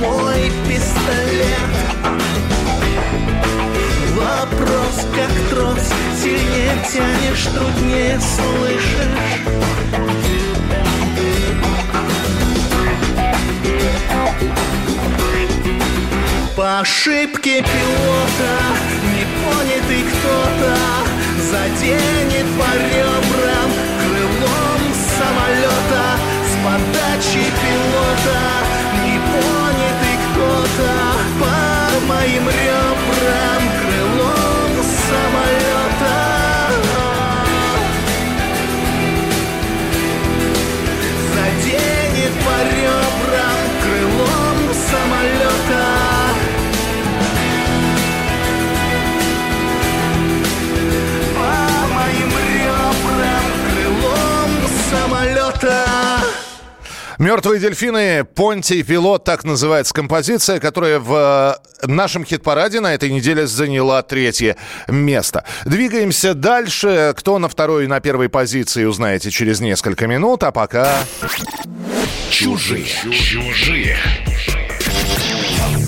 мой пистолет. Вопрос как трос Сильнее тянешь, труднее слышишь. По ошибке пилота Непонятый кто-то Заденет по ребрам Крылом самолета С подачи пилота моим ребрам Крылом самолета. Заденет по ребрам Крылом самолета «Мертвые дельфины», «Понтий пилот», так называется композиция, которая в э, нашем хит-параде на этой неделе заняла третье место. Двигаемся дальше. Кто на второй и на первой позиции, узнаете через несколько минут, а пока... Чужие. Чужие.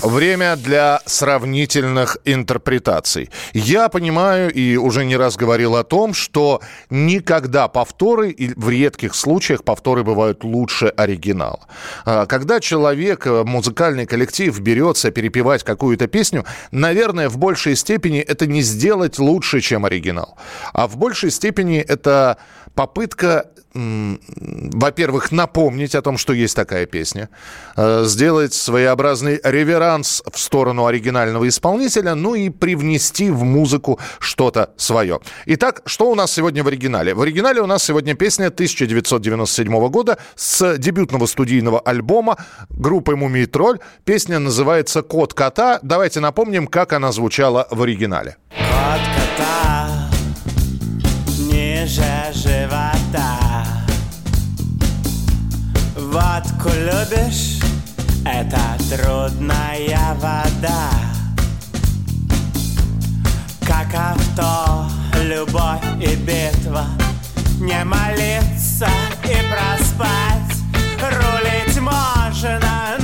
Время для сравнительных интерпретаций. Я понимаю и уже не раз говорил о том, что никогда повторы, и в редких случаях повторы бывают лучше оригинала. А, Когда человек, э, музыкальный коллектив берется перепевать какую-то песню, наверное, в большей степени это не сделать лучше, чем оригинал. А в большей степени это попытка, во-первых, напомнить о том, что есть такая песня, э, сделать своеобразный реверанс в сторону оригинального исполнителя, ну и привнести в музыку что-то свое. Итак, что у нас сегодня в оригинале? В оригинале у нас сегодня песня 1997 года с дебютного студийного альбома группы «Мумий Тролль». Песня называется «Кот кота». Давайте напомним, как она звучала в оригинале. Кот кота ниже живота Водку любишь? Это трудная вода Как авто, любовь и битва Не молиться и проспать Рулить можно,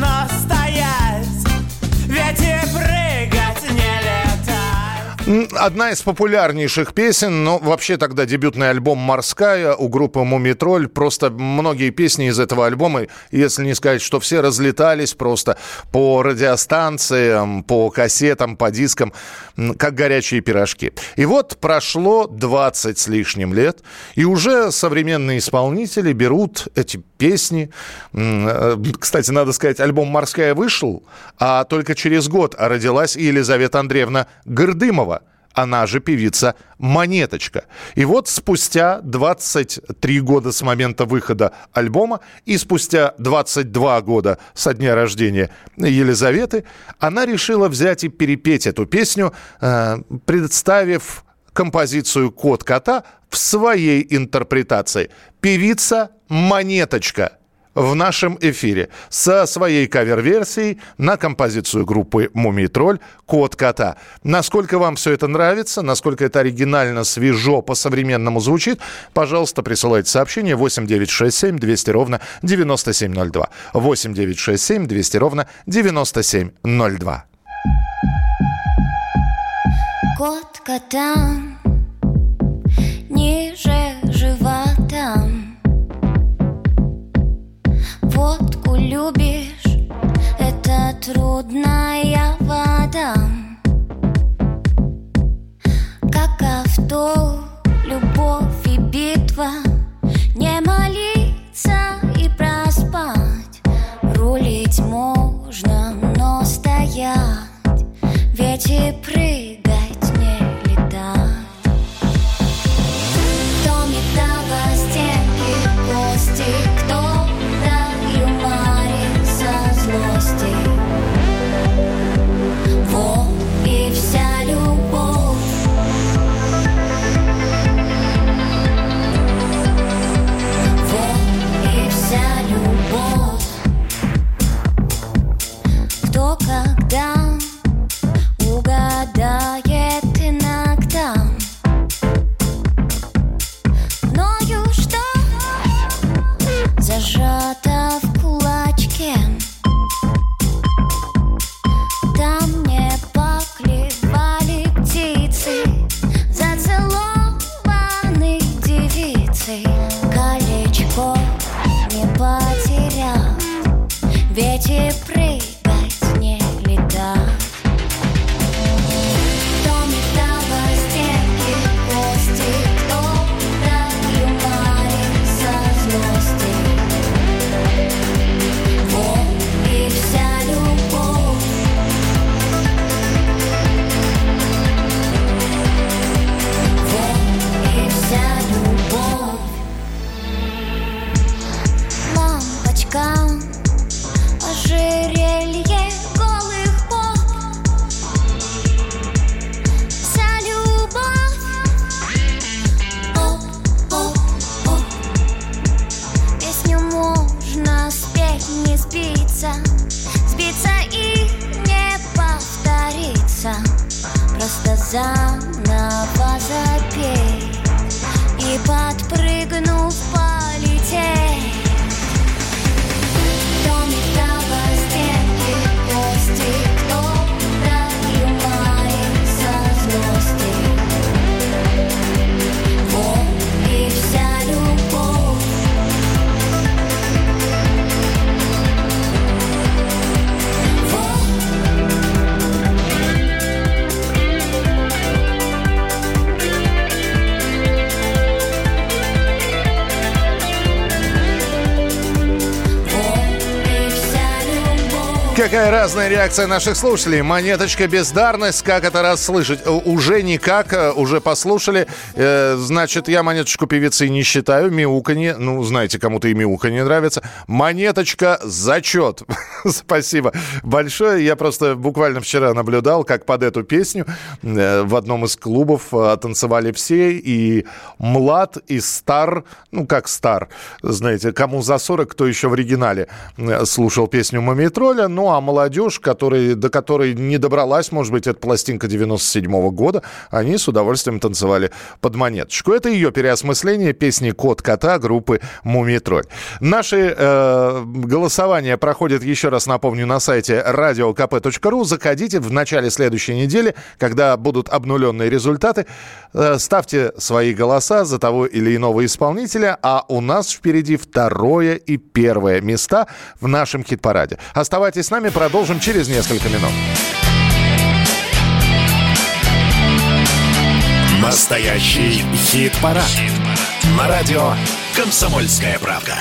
Одна из популярнейших песен, но вообще тогда дебютный альбом «Морская» у группы «Мумитроль». Просто многие песни из этого альбома, если не сказать, что все разлетались просто по радиостанциям, по кассетам, по дискам, как горячие пирожки. И вот прошло 20 с лишним лет, и уже современные исполнители берут эти песни. Э, Кстати, надо сказать, альбом «Морская» вышел, а только через год родилась Елизавета Андреевна Гордымова она же певица Монеточка. И вот спустя 23 года с момента выхода альбома и спустя 22 года со дня рождения Елизаветы, она решила взять и перепеть эту песню, э, представив композицию «Кот кота» в своей интерпретации. Певица Монеточка в нашем эфире со своей кавер-версией на композицию группы «Мумий Тролль» «Кот кота». Насколько вам все это нравится, насколько это оригинально, свежо, по-современному звучит, пожалуйста, присылайте сообщение 8967 200 ровно 9702. 8967 200 ровно 9702. Кот котам ниже Водку любишь, это трудная вода. Как авто, любовь и битва. Не молиться и проспать. Рулить можно, но стоять. Ведь и прыгать разная реакция наших слушателей. Монеточка бездарность, как это раз слышать? Э, Уже никак, э, уже послушали. Э, значит, я монеточку певицы не считаю. Мяуканье, ну, знаете, кому-то и мяуканье нравится. Монеточка зачет. Спасибо большое. Я просто буквально вчера наблюдал, как под эту песню э, в одном из клубов э, танцевали все. И млад, и стар, ну, как стар, знаете, кому за 40, кто еще в оригинале э, слушал песню «Мумитроля». Ну, а молодежь, который, до которой не добралась, может быть, эта пластинка 97 года, они с удовольствием танцевали под монеточку. Это ее переосмысление песни «Кот кота» группы «Мумитроль». Наши э, голосования проходят, еще раз напомню, на сайте radiokp.ru. Заходите в начале следующей недели, когда будут обнуленные результаты. Э, ставьте свои голоса за того или иного исполнителя, а у нас впереди второе и первое места в нашем хит-параде. Оставайтесь с нами, продолжим через несколько минут. Настоящий хит-парад. На радио «Комсомольская правда».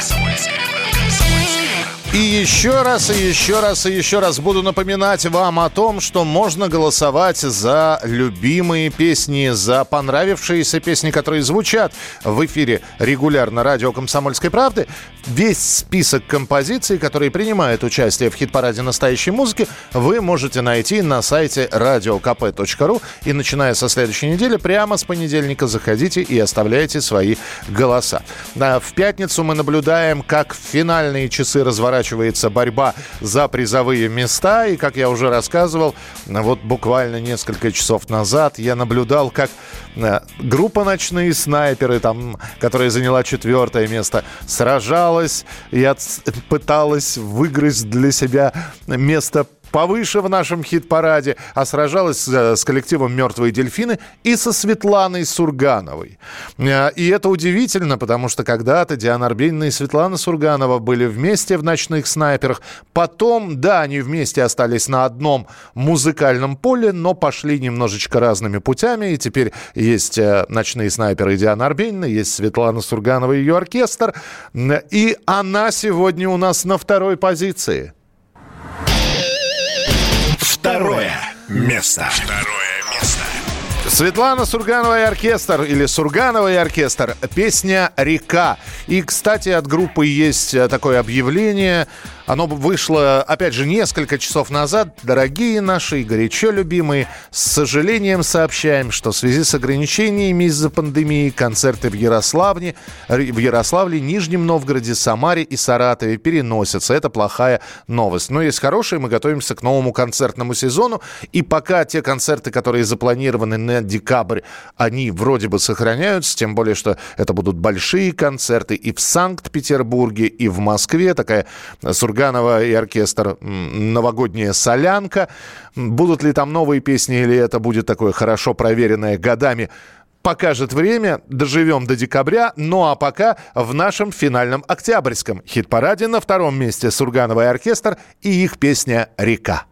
И еще раз, и еще раз, и еще раз буду напоминать вам о том, что можно голосовать за любимые песни, за понравившиеся песни, которые звучат в эфире регулярно радио «Комсомольской правды». Весь список композиций, которые принимают участие в хит-параде настоящей музыки, вы можете найти на сайте radiokp.ru. И начиная со следующей недели, прямо с понедельника заходите и оставляйте свои голоса. А В пятницу мы наблюдаем, как в финальные часы разворачиваются борьба за призовые места. И, как я уже рассказывал, вот буквально несколько часов назад я наблюдал, как э, группа «Ночные снайперы», там, которая заняла четвертое место, сражалась и отс- пыталась выиграть для себя место повыше в нашем хит-параде, а сражалась э, с коллективом «Мертвые дельфины» и со Светланой Сургановой. Э, И это удивительно, потому что когда-то Диана Арбенина и Светлана Сурганова были вместе в «Ночных снайперах». Потом, да, они вместе остались на одном музыкальном поле, но пошли немножечко разными путями. И теперь есть э, «Ночные снайперы» и Диана Арбенина, есть Светлана Сурганова и ее оркестр. И она сегодня у нас на второй позиции. Второе место. Второе место. Светлана Сурганова и оркестр, или Сурганова и оркестр, песня «Река». И, кстати, от группы есть э, такое объявление. Оно вышло, опять же, несколько часов назад. Дорогие наши и горячо любимые, с сожалением сообщаем, что в связи с ограничениями из-за пандемии концерты в Ярославне, в Ярославле, Нижнем Новгороде, Самаре и Саратове переносятся. Это плохая новость. Но есть хорошая, мы готовимся к новому концертному сезону. И пока те концерты, которые запланированы на декабрь, они вроде бы сохраняются, тем более, что это будут большие концерты и в Санкт-Петербурге, и в Москве. Такая Сурганова и оркестр «Новогодняя солянка». Будут ли там новые песни, или это будет такое хорошо проверенное годами покажет время, доживем до декабря. Ну а пока в нашем финальном октябрьском хит-параде на втором месте Сурганова и оркестр и их песня «Река».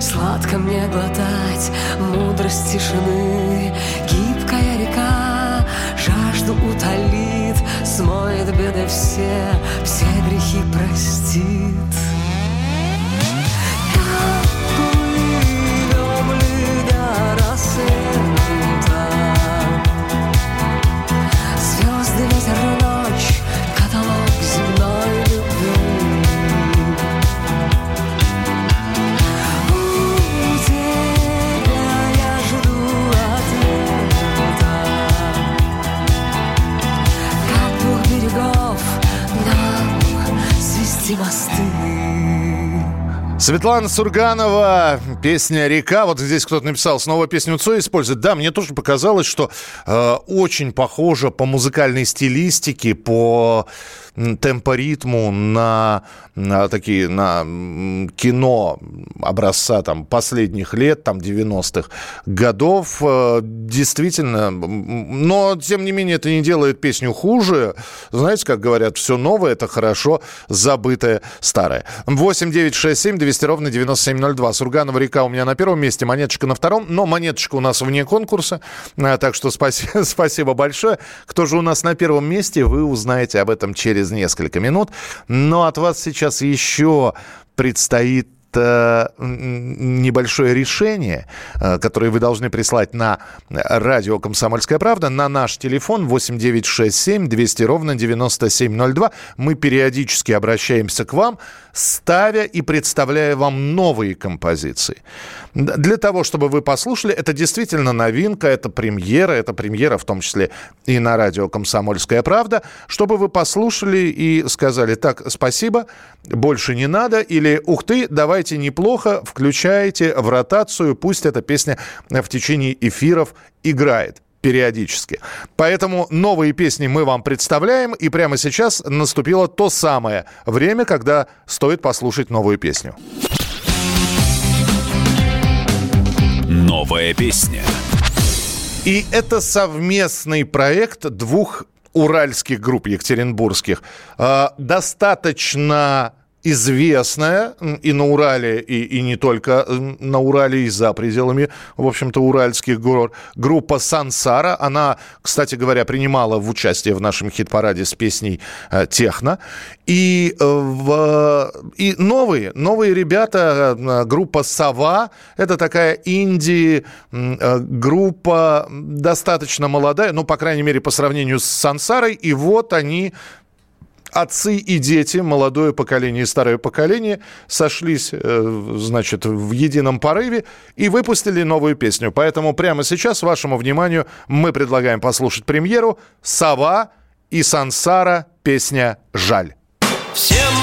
Сладко мне глотать мудрость тишины. Гибкая река жажду утолит Смоет беды все, все грехи простит Светлана Сурганова, песня «Река». Вот здесь кто-то написал, снова песню Цоя использует. Да, мне тоже показалось, что э, очень похоже по музыкальной стилистике, по темпоритму на, на такие, на кино образца там последних лет, там 90-х годов. Э, действительно, но тем не менее это не делает песню хуже. Знаете, как говорят, все новое – это хорошо забытое старое. 8 9 6 7 200 ровно 9702. Сурганова река у меня на первом месте, монеточка на втором, но монеточка у нас вне конкурса, А, так что спасибо, спасибо большое. Кто же у нас на первом месте, вы узнаете об этом через несколько минут. Но от вас сейчас еще предстоит э, м, небольшое решение, э, которое вы должны прислать на радио «Комсомольская правда», на наш телефон 8967 200 ровно 9702. Мы периодически обращаемся к вам, ставя и представляя вам новые композиции. Для того, чтобы вы послушали, это действительно новинка, это премьера, это премьера в том числе и на радио «Комсомольская правда», чтобы вы послушали и сказали, так, спасибо, больше не надо, или, ух ты, давайте неплохо, включайте в ротацию, пусть эта песня в течение эфиров играет периодически. Поэтому новые песни мы вам представляем, и прямо сейчас наступило то самое время, когда стоит послушать новую песню. Новая песня. И это совместный проект двух уральских групп екатеринбургских. А, Достаточно известная и на Урале, и, и не только на Урале, и за пределами, в общем-то, уральских гор. Группа «Сансара». Она, кстати говоря, принимала в участие в нашем хит-параде с песней э, «Техно». И, э, в, и новые, новые ребята, э, группа «Сова». Это такая инди м, э, группа достаточно молодая, ну, по крайней мере, по сравнению с «Сансарой». И вот они отцы и дети, молодое поколение и старое поколение, сошлись, э, значит, в едином порыве и выпустили новую песню. Поэтому прямо сейчас вашему вниманию мы предлагаем послушать премьеру «Сова» и «Сансара» песня «Жаль». Всем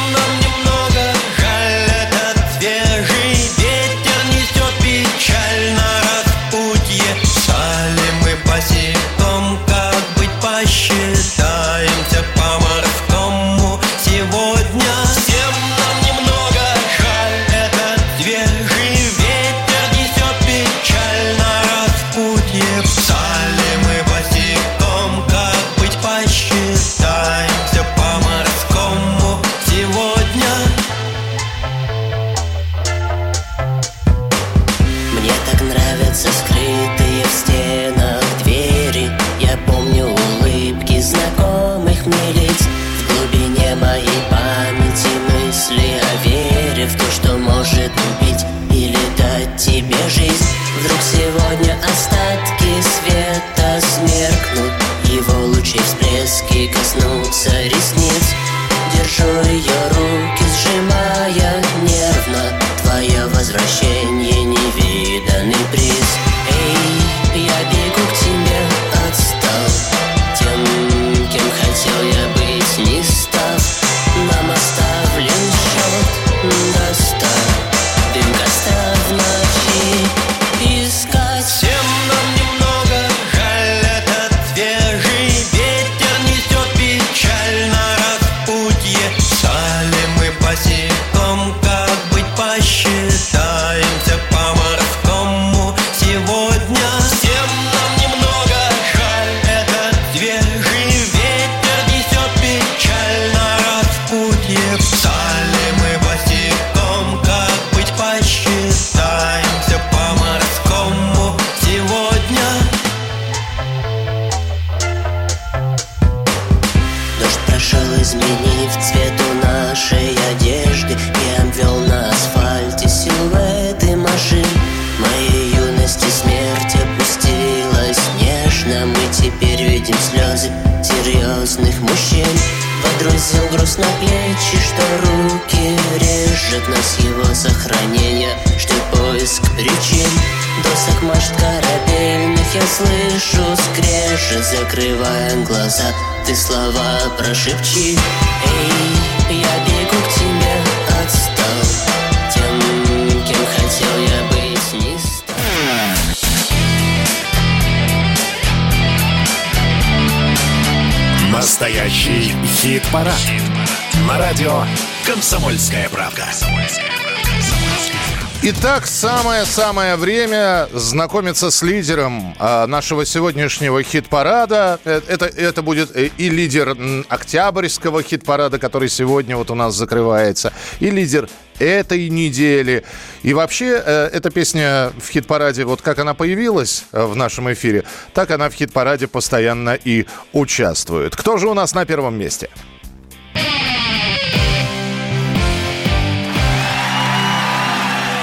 say держит нас его сохранение Что поиск причин. Досок может корабельных Я слышу скрежет Закрывая глаза. Ты слова прошепчи. Эй, я бегу к тебе Отстал Тем, кем хотел я быть Не стал Настоящий хит-парад. На радио «Комсомольская правка». Итак, самое-самое время знакомиться с лидером а, нашего сегодняшнего хит-парада. Э, Это, это будет э, и лидер октябрьского хит-парада, который сегодня вот у нас закрывается, и лидер этой недели. И вообще, э, эта песня в хит-параде, вот как она появилась в нашем эфире, так она в хит-параде постоянно и участвует. Кто же у нас на первом месте?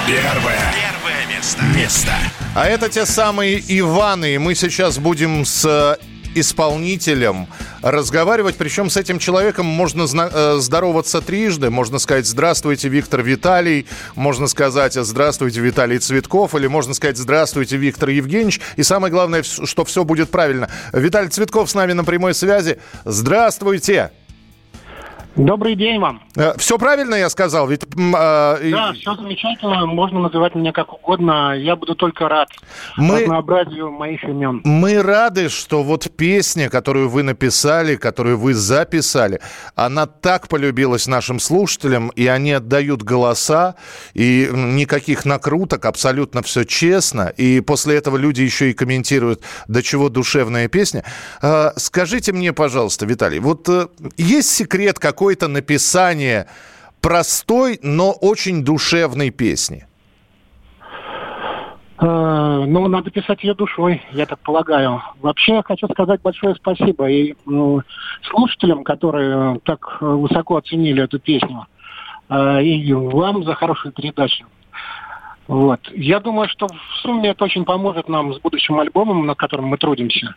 Первое. Первое место. Место. А это те самые Иваны. И мы сейчас будем с э, исполнителем разговаривать. Причем с этим человеком можно зна- э, здороваться трижды. Можно сказать «Здравствуйте, Виктор Виталий». Можно сказать «Здравствуйте, Виталий Цветков». Или можно сказать «Здравствуйте, Виктор Евгеньевич». И самое главное, что все будет правильно. Виталий Цветков с нами на прямой связи. Здравствуйте. Добрый день вам. Все правильно я сказал? Ведь, и- Да, все замечательно. Можно называть меня как угодно. Я буду только рад Мы- разнообразию моих имен. Мы рады, что вот песня, которую вы написали, которую вы записали, она так полюбилась нашим слушателям, и они отдают голоса, и никаких накруток, абсолютно все честно. И после этого люди еще и комментируют, до чего душевная песня. А, Скажите мне, пожалуйста, Виталий, вот э, есть секрет какой-то написания простой, но очень душевной песни? Э, Ну, надо писать ее душой, я так полагаю. Вообще, я хочу сказать большое спасибо и м, слушателям, которые э, так э, высоко оценили эту песню, э, и вам за хорошую передачу. Вот. Я думаю, что в сумме это очень поможет нам с будущим альбомом, над которым мы трудимся.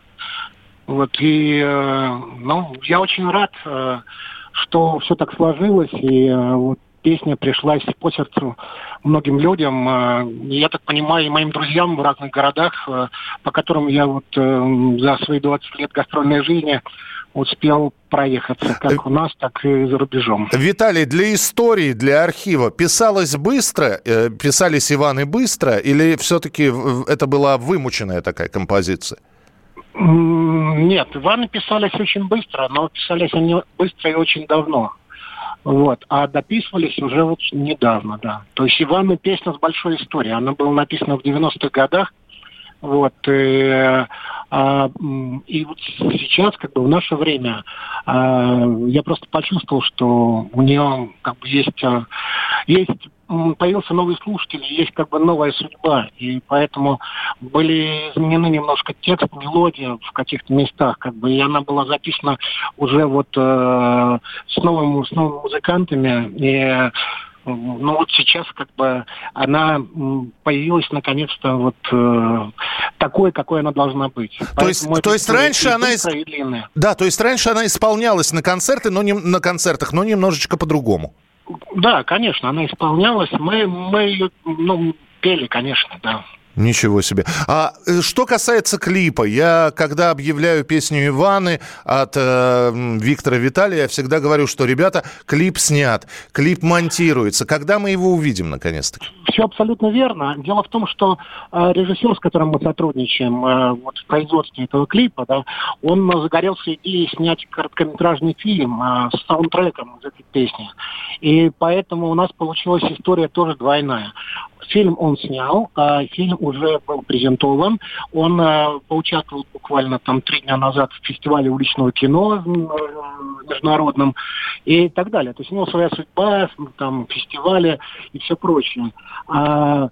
Вот. И, э, ну, я очень рад, э, что все так сложилось, и э, вот песня пришлась по сердцу многим людям. э, Я так понимаю, и моим друзьям в разных городах, э, по которым я вот за свои 20 лет гастрольной жизни успел проехаться, как у нас, так и за рубежом. Виталий, для истории, для архива писалось быстро, писались Иваны быстро, или все-таки это была вымученная такая композиция? Нет, Иваны писались очень быстро, но писались они быстро и очень давно. Вот. А дописывались уже вот недавно, да. То есть Иваны песня с большой историей. Она была написана в 90-х годах. Вот. И, а, м, и вот сейчас, как бы в наше время, а, я просто почувствовал, что у нее как бы есть, а, есть появился новый слушатель, есть как бы новая судьба, и поэтому были изменены немножко текст, мелодия в каких-то местах, как бы, и она была записана уже вот э, с, новым, с новыми музыкантами, и ну вот сейчас как бы она появилась наконец-то вот э, такой, какой она должна быть. То есть, Поэтому то это есть раньше она... ис-. Да, то есть раньше она исполнялась на концерты, но не на концертах, но немножечко по-другому. Да, конечно, она исполнялась. Мы, мы ее, ну, пели, конечно, да. Ничего себе. А э, что касается клипа, я когда объявляю песню Иваны от э, Виктора Виталия, я всегда говорю, что, ребята, клип снят, клип монтируется. Когда мы его увидим, наконец-таки? Все абсолютно верно. Дело в том, что э, режиссер, с которым мы сотрудничаем э, вот, в производстве этого клипа, да, он э, загорелся идеей снять короткометражный фильм э, с саундтреком из этой песни. И поэтому у нас получилась история тоже двойная. Фильм он снял, а фильм уже был презентован. Он э, поучаствовал буквально там три дня назад в фестивале уличного кино э, международном и так далее. То есть у него своя судьба, там фестивали и все прочее. А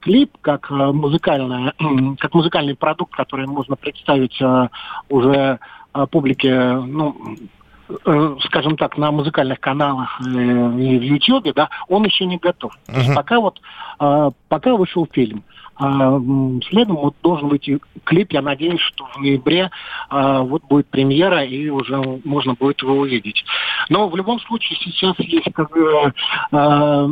клип как э, музыкальная, как музыкальный продукт, который можно представить э, уже э, публике, ну, скажем так, на музыкальных каналах и в Ютьюбе, да, он еще не готов. Мгм. пока вот, пока вышел фильм, а, следом вот должен выйти клип. Я надеюсь, что в ноябре а, вот будет премьера и уже можно будет его увидеть. Но в любом случае сейчас есть как бы а,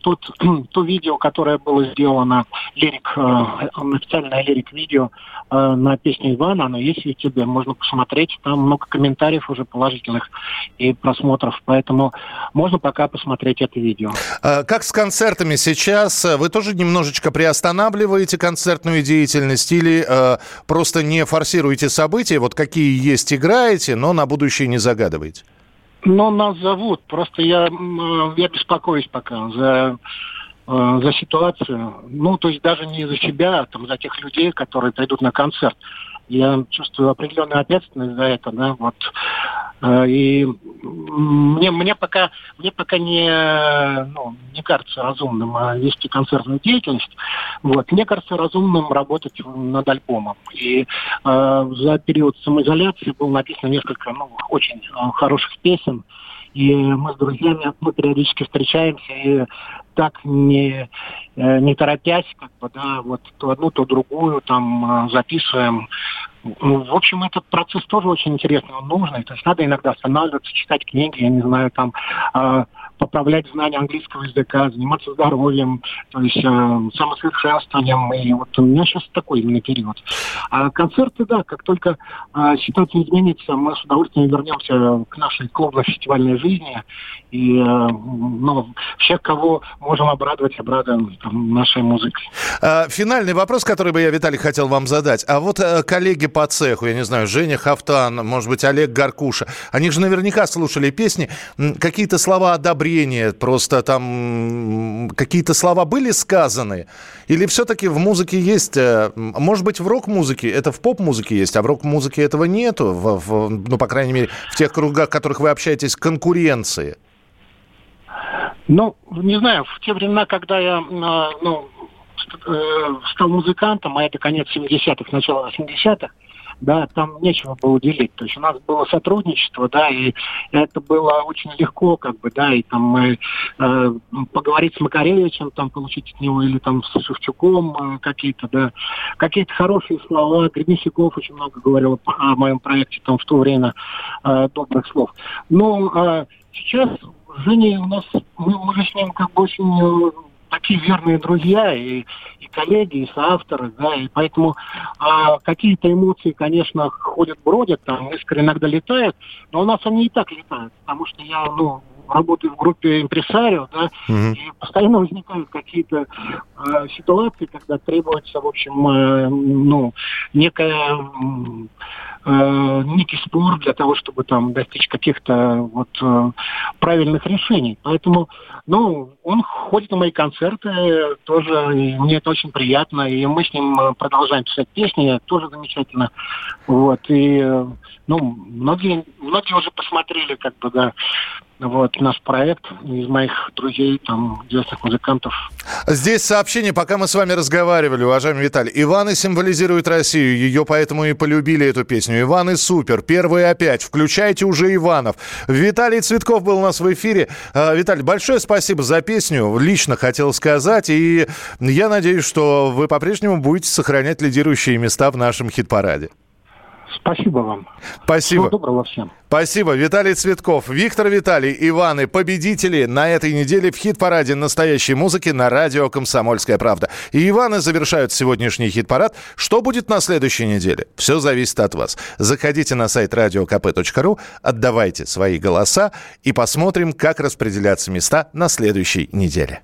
тот, то видео, которое было сделано, лирик, а, официальное лирик-видео а, на песню Ивана, оно есть в YouTube, можно посмотреть. Там много комментариев уже положительных и просмотров, поэтому можно пока посмотреть это видео. А, Как с концертами сейчас? Вы тоже немножечко приостанавливаете концертную деятельность или э, просто не форсируете события? Вот какие есть, играете, но на будущее не загадываете? Но нас зовут. Просто я, э, я беспокоюсь пока за, э, за ситуацию. Ну, то есть даже не за себя, а там, за тех людей, которые придут на концерт. Я чувствую определенную ответственность за это, да, вот. Э, И мне, мне пока, мне пока не, ну, не кажется разумным э, вести концертную деятельность. Вот. Мне кажется разумным работать над альбомом. И э, за период самоизоляции было написано несколько ну, очень э, хороших песен. И мы с друзьями мы периодически встречаемся и так не, э, не торопясь, как бы, да, вот то одну, то другую там э, записываем. Ну, В общем, этот процесс тоже очень интересный, он нужный. То есть надо иногда останавливаться, читать книги, я не знаю, там э, поправлять знания английского языка, заниматься здоровьем, то есть э, самосовершенствованием. И вот у меня сейчас такой именно период. А концерты, да, как только э, ситуация изменится, мы с удовольствием вернемся к нашей клубно-фестивальной жизни. И э, ну, всех, кого можем обрадовать, обрадуем там, нашей музыкой. А, Финальный вопрос, который бы я, Виталий, хотел вам задать. А вот э, коллеги по цеху, я не знаю, Женя Хафтан, может быть, Олег Гаркуша, они же наверняка слушали песни. Какие-то слова одобрения, просто там какие-то слова были сказаны? Или все-таки в музыке есть, э, может быть, в рок-музыке, это в поп-музыке есть, а в рок-музыке этого нету, в- в- ну, по крайней мере, в тех кругах, в которых вы общаетесь, конкуренции? Ну, не знаю, в те времена, когда я э, ну, э, стал музыкантом, а это конец 70-х, начало 80-х, да, там нечего было делить. То есть у нас было сотрудничество, да, и это было очень легко, как бы, да, и там мы э, поговорить с Макаревичем, там получить от него, или там с Шевчуком э, какие-то, да, какие-то хорошие слова. Гребенщиков очень много говорил о моем проекте там в то время э, добрых слов. Но э, сейчас Женя у нас, мы, мы же с ним как бы очень э, такие верные друзья и, и коллеги, и соавторы, да, и поэтому а, какие-то эмоции, конечно, ходят, бродят, там искры иногда летают, но у нас они и так летают, потому что я, ну, работаю в группе импресарио, да, и постоянно возникают какие-то э, ситуации, когда требуется, в общем, э, ну, некая м, э, некий спор для того, чтобы там достичь каких-то вот э, правильных решений. Поэтому, ну, он ходит на мои концерты тоже, и мне это очень приятно, и мы с ним э, продолжаем писать песни, тоже замечательно. Вот, и, э, ну, многие, многие уже посмотрели, как бы, да, вот, наш проект из моих друзей, там, известных музыкантов. Здесь сообщение, пока мы с вами разговаривали, уважаемый Виталий. Иваны символизирует Россию, ее поэтому и полюбили эту песню. Иваны супер, первые опять, включайте уже Иванов. Виталий Цветков был у нас в эфире. А, Виталий, большое спасибо за песню, лично хотел сказать, и я надеюсь, что вы по-прежнему будете сохранять лидирующие места в нашем хит-параде. Спасибо вам. Спасибо. Всего доброго всем. Спасибо. Виталий Цветков, Виктор Виталий, Иваны, победители на этой неделе в хит-параде настоящей музыки на радио «Комсомольская правда». И Иваны завершают сегодняшний хит-парад. Что будет на следующей неделе? Все зависит от вас. Заходите на сайт radiokp.ru, отдавайте свои голоса и посмотрим, как распределяться места на следующей неделе.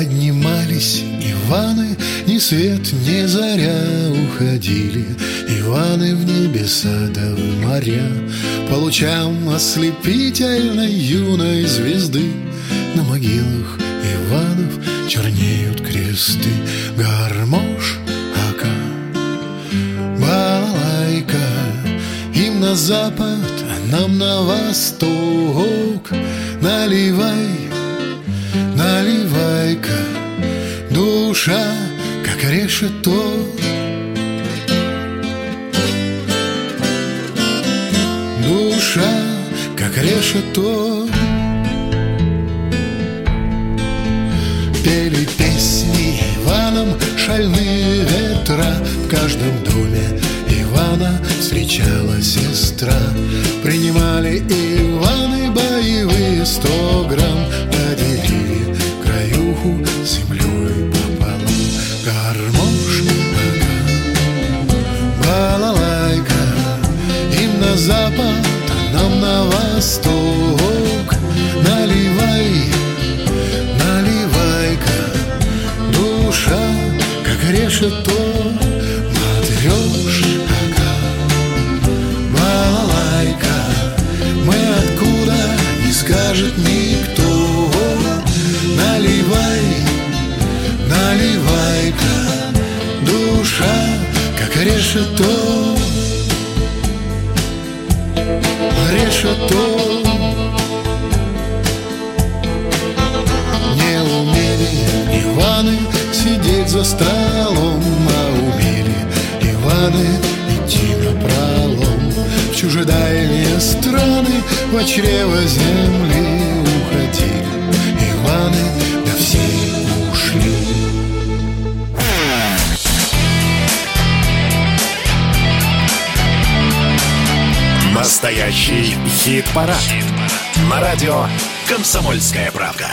Поднимались Иваны, ни свет, ни заря уходили. Иваны в небеса да в моря. По лучам ослепительной юной звезды На могилах Иванов чернеют кресты. Гармош, ака, балалайка Им на запад, а нам на восток. Наливай, наливай-ка Душа решето. Душа, как решето. Пели песни Иваном шальные ветра. В каждом доме Ивана встречала сестра. Принимали Иваны боевые сто грамм. Краюху с землей пополам Гармошка, балалайка Им на запад, а нам на восток. Наливай, наливай-ка Душа, как решето Матрешка, балалайка Мы откуда, не скажет никто решето Решето Не умели Иваны сидеть за столом А умели Иваны идти на пролом. В чужедальние страны В чрево земли уходили. Иваны, Настоящий хит-парад. На радио «Комсомольская правда».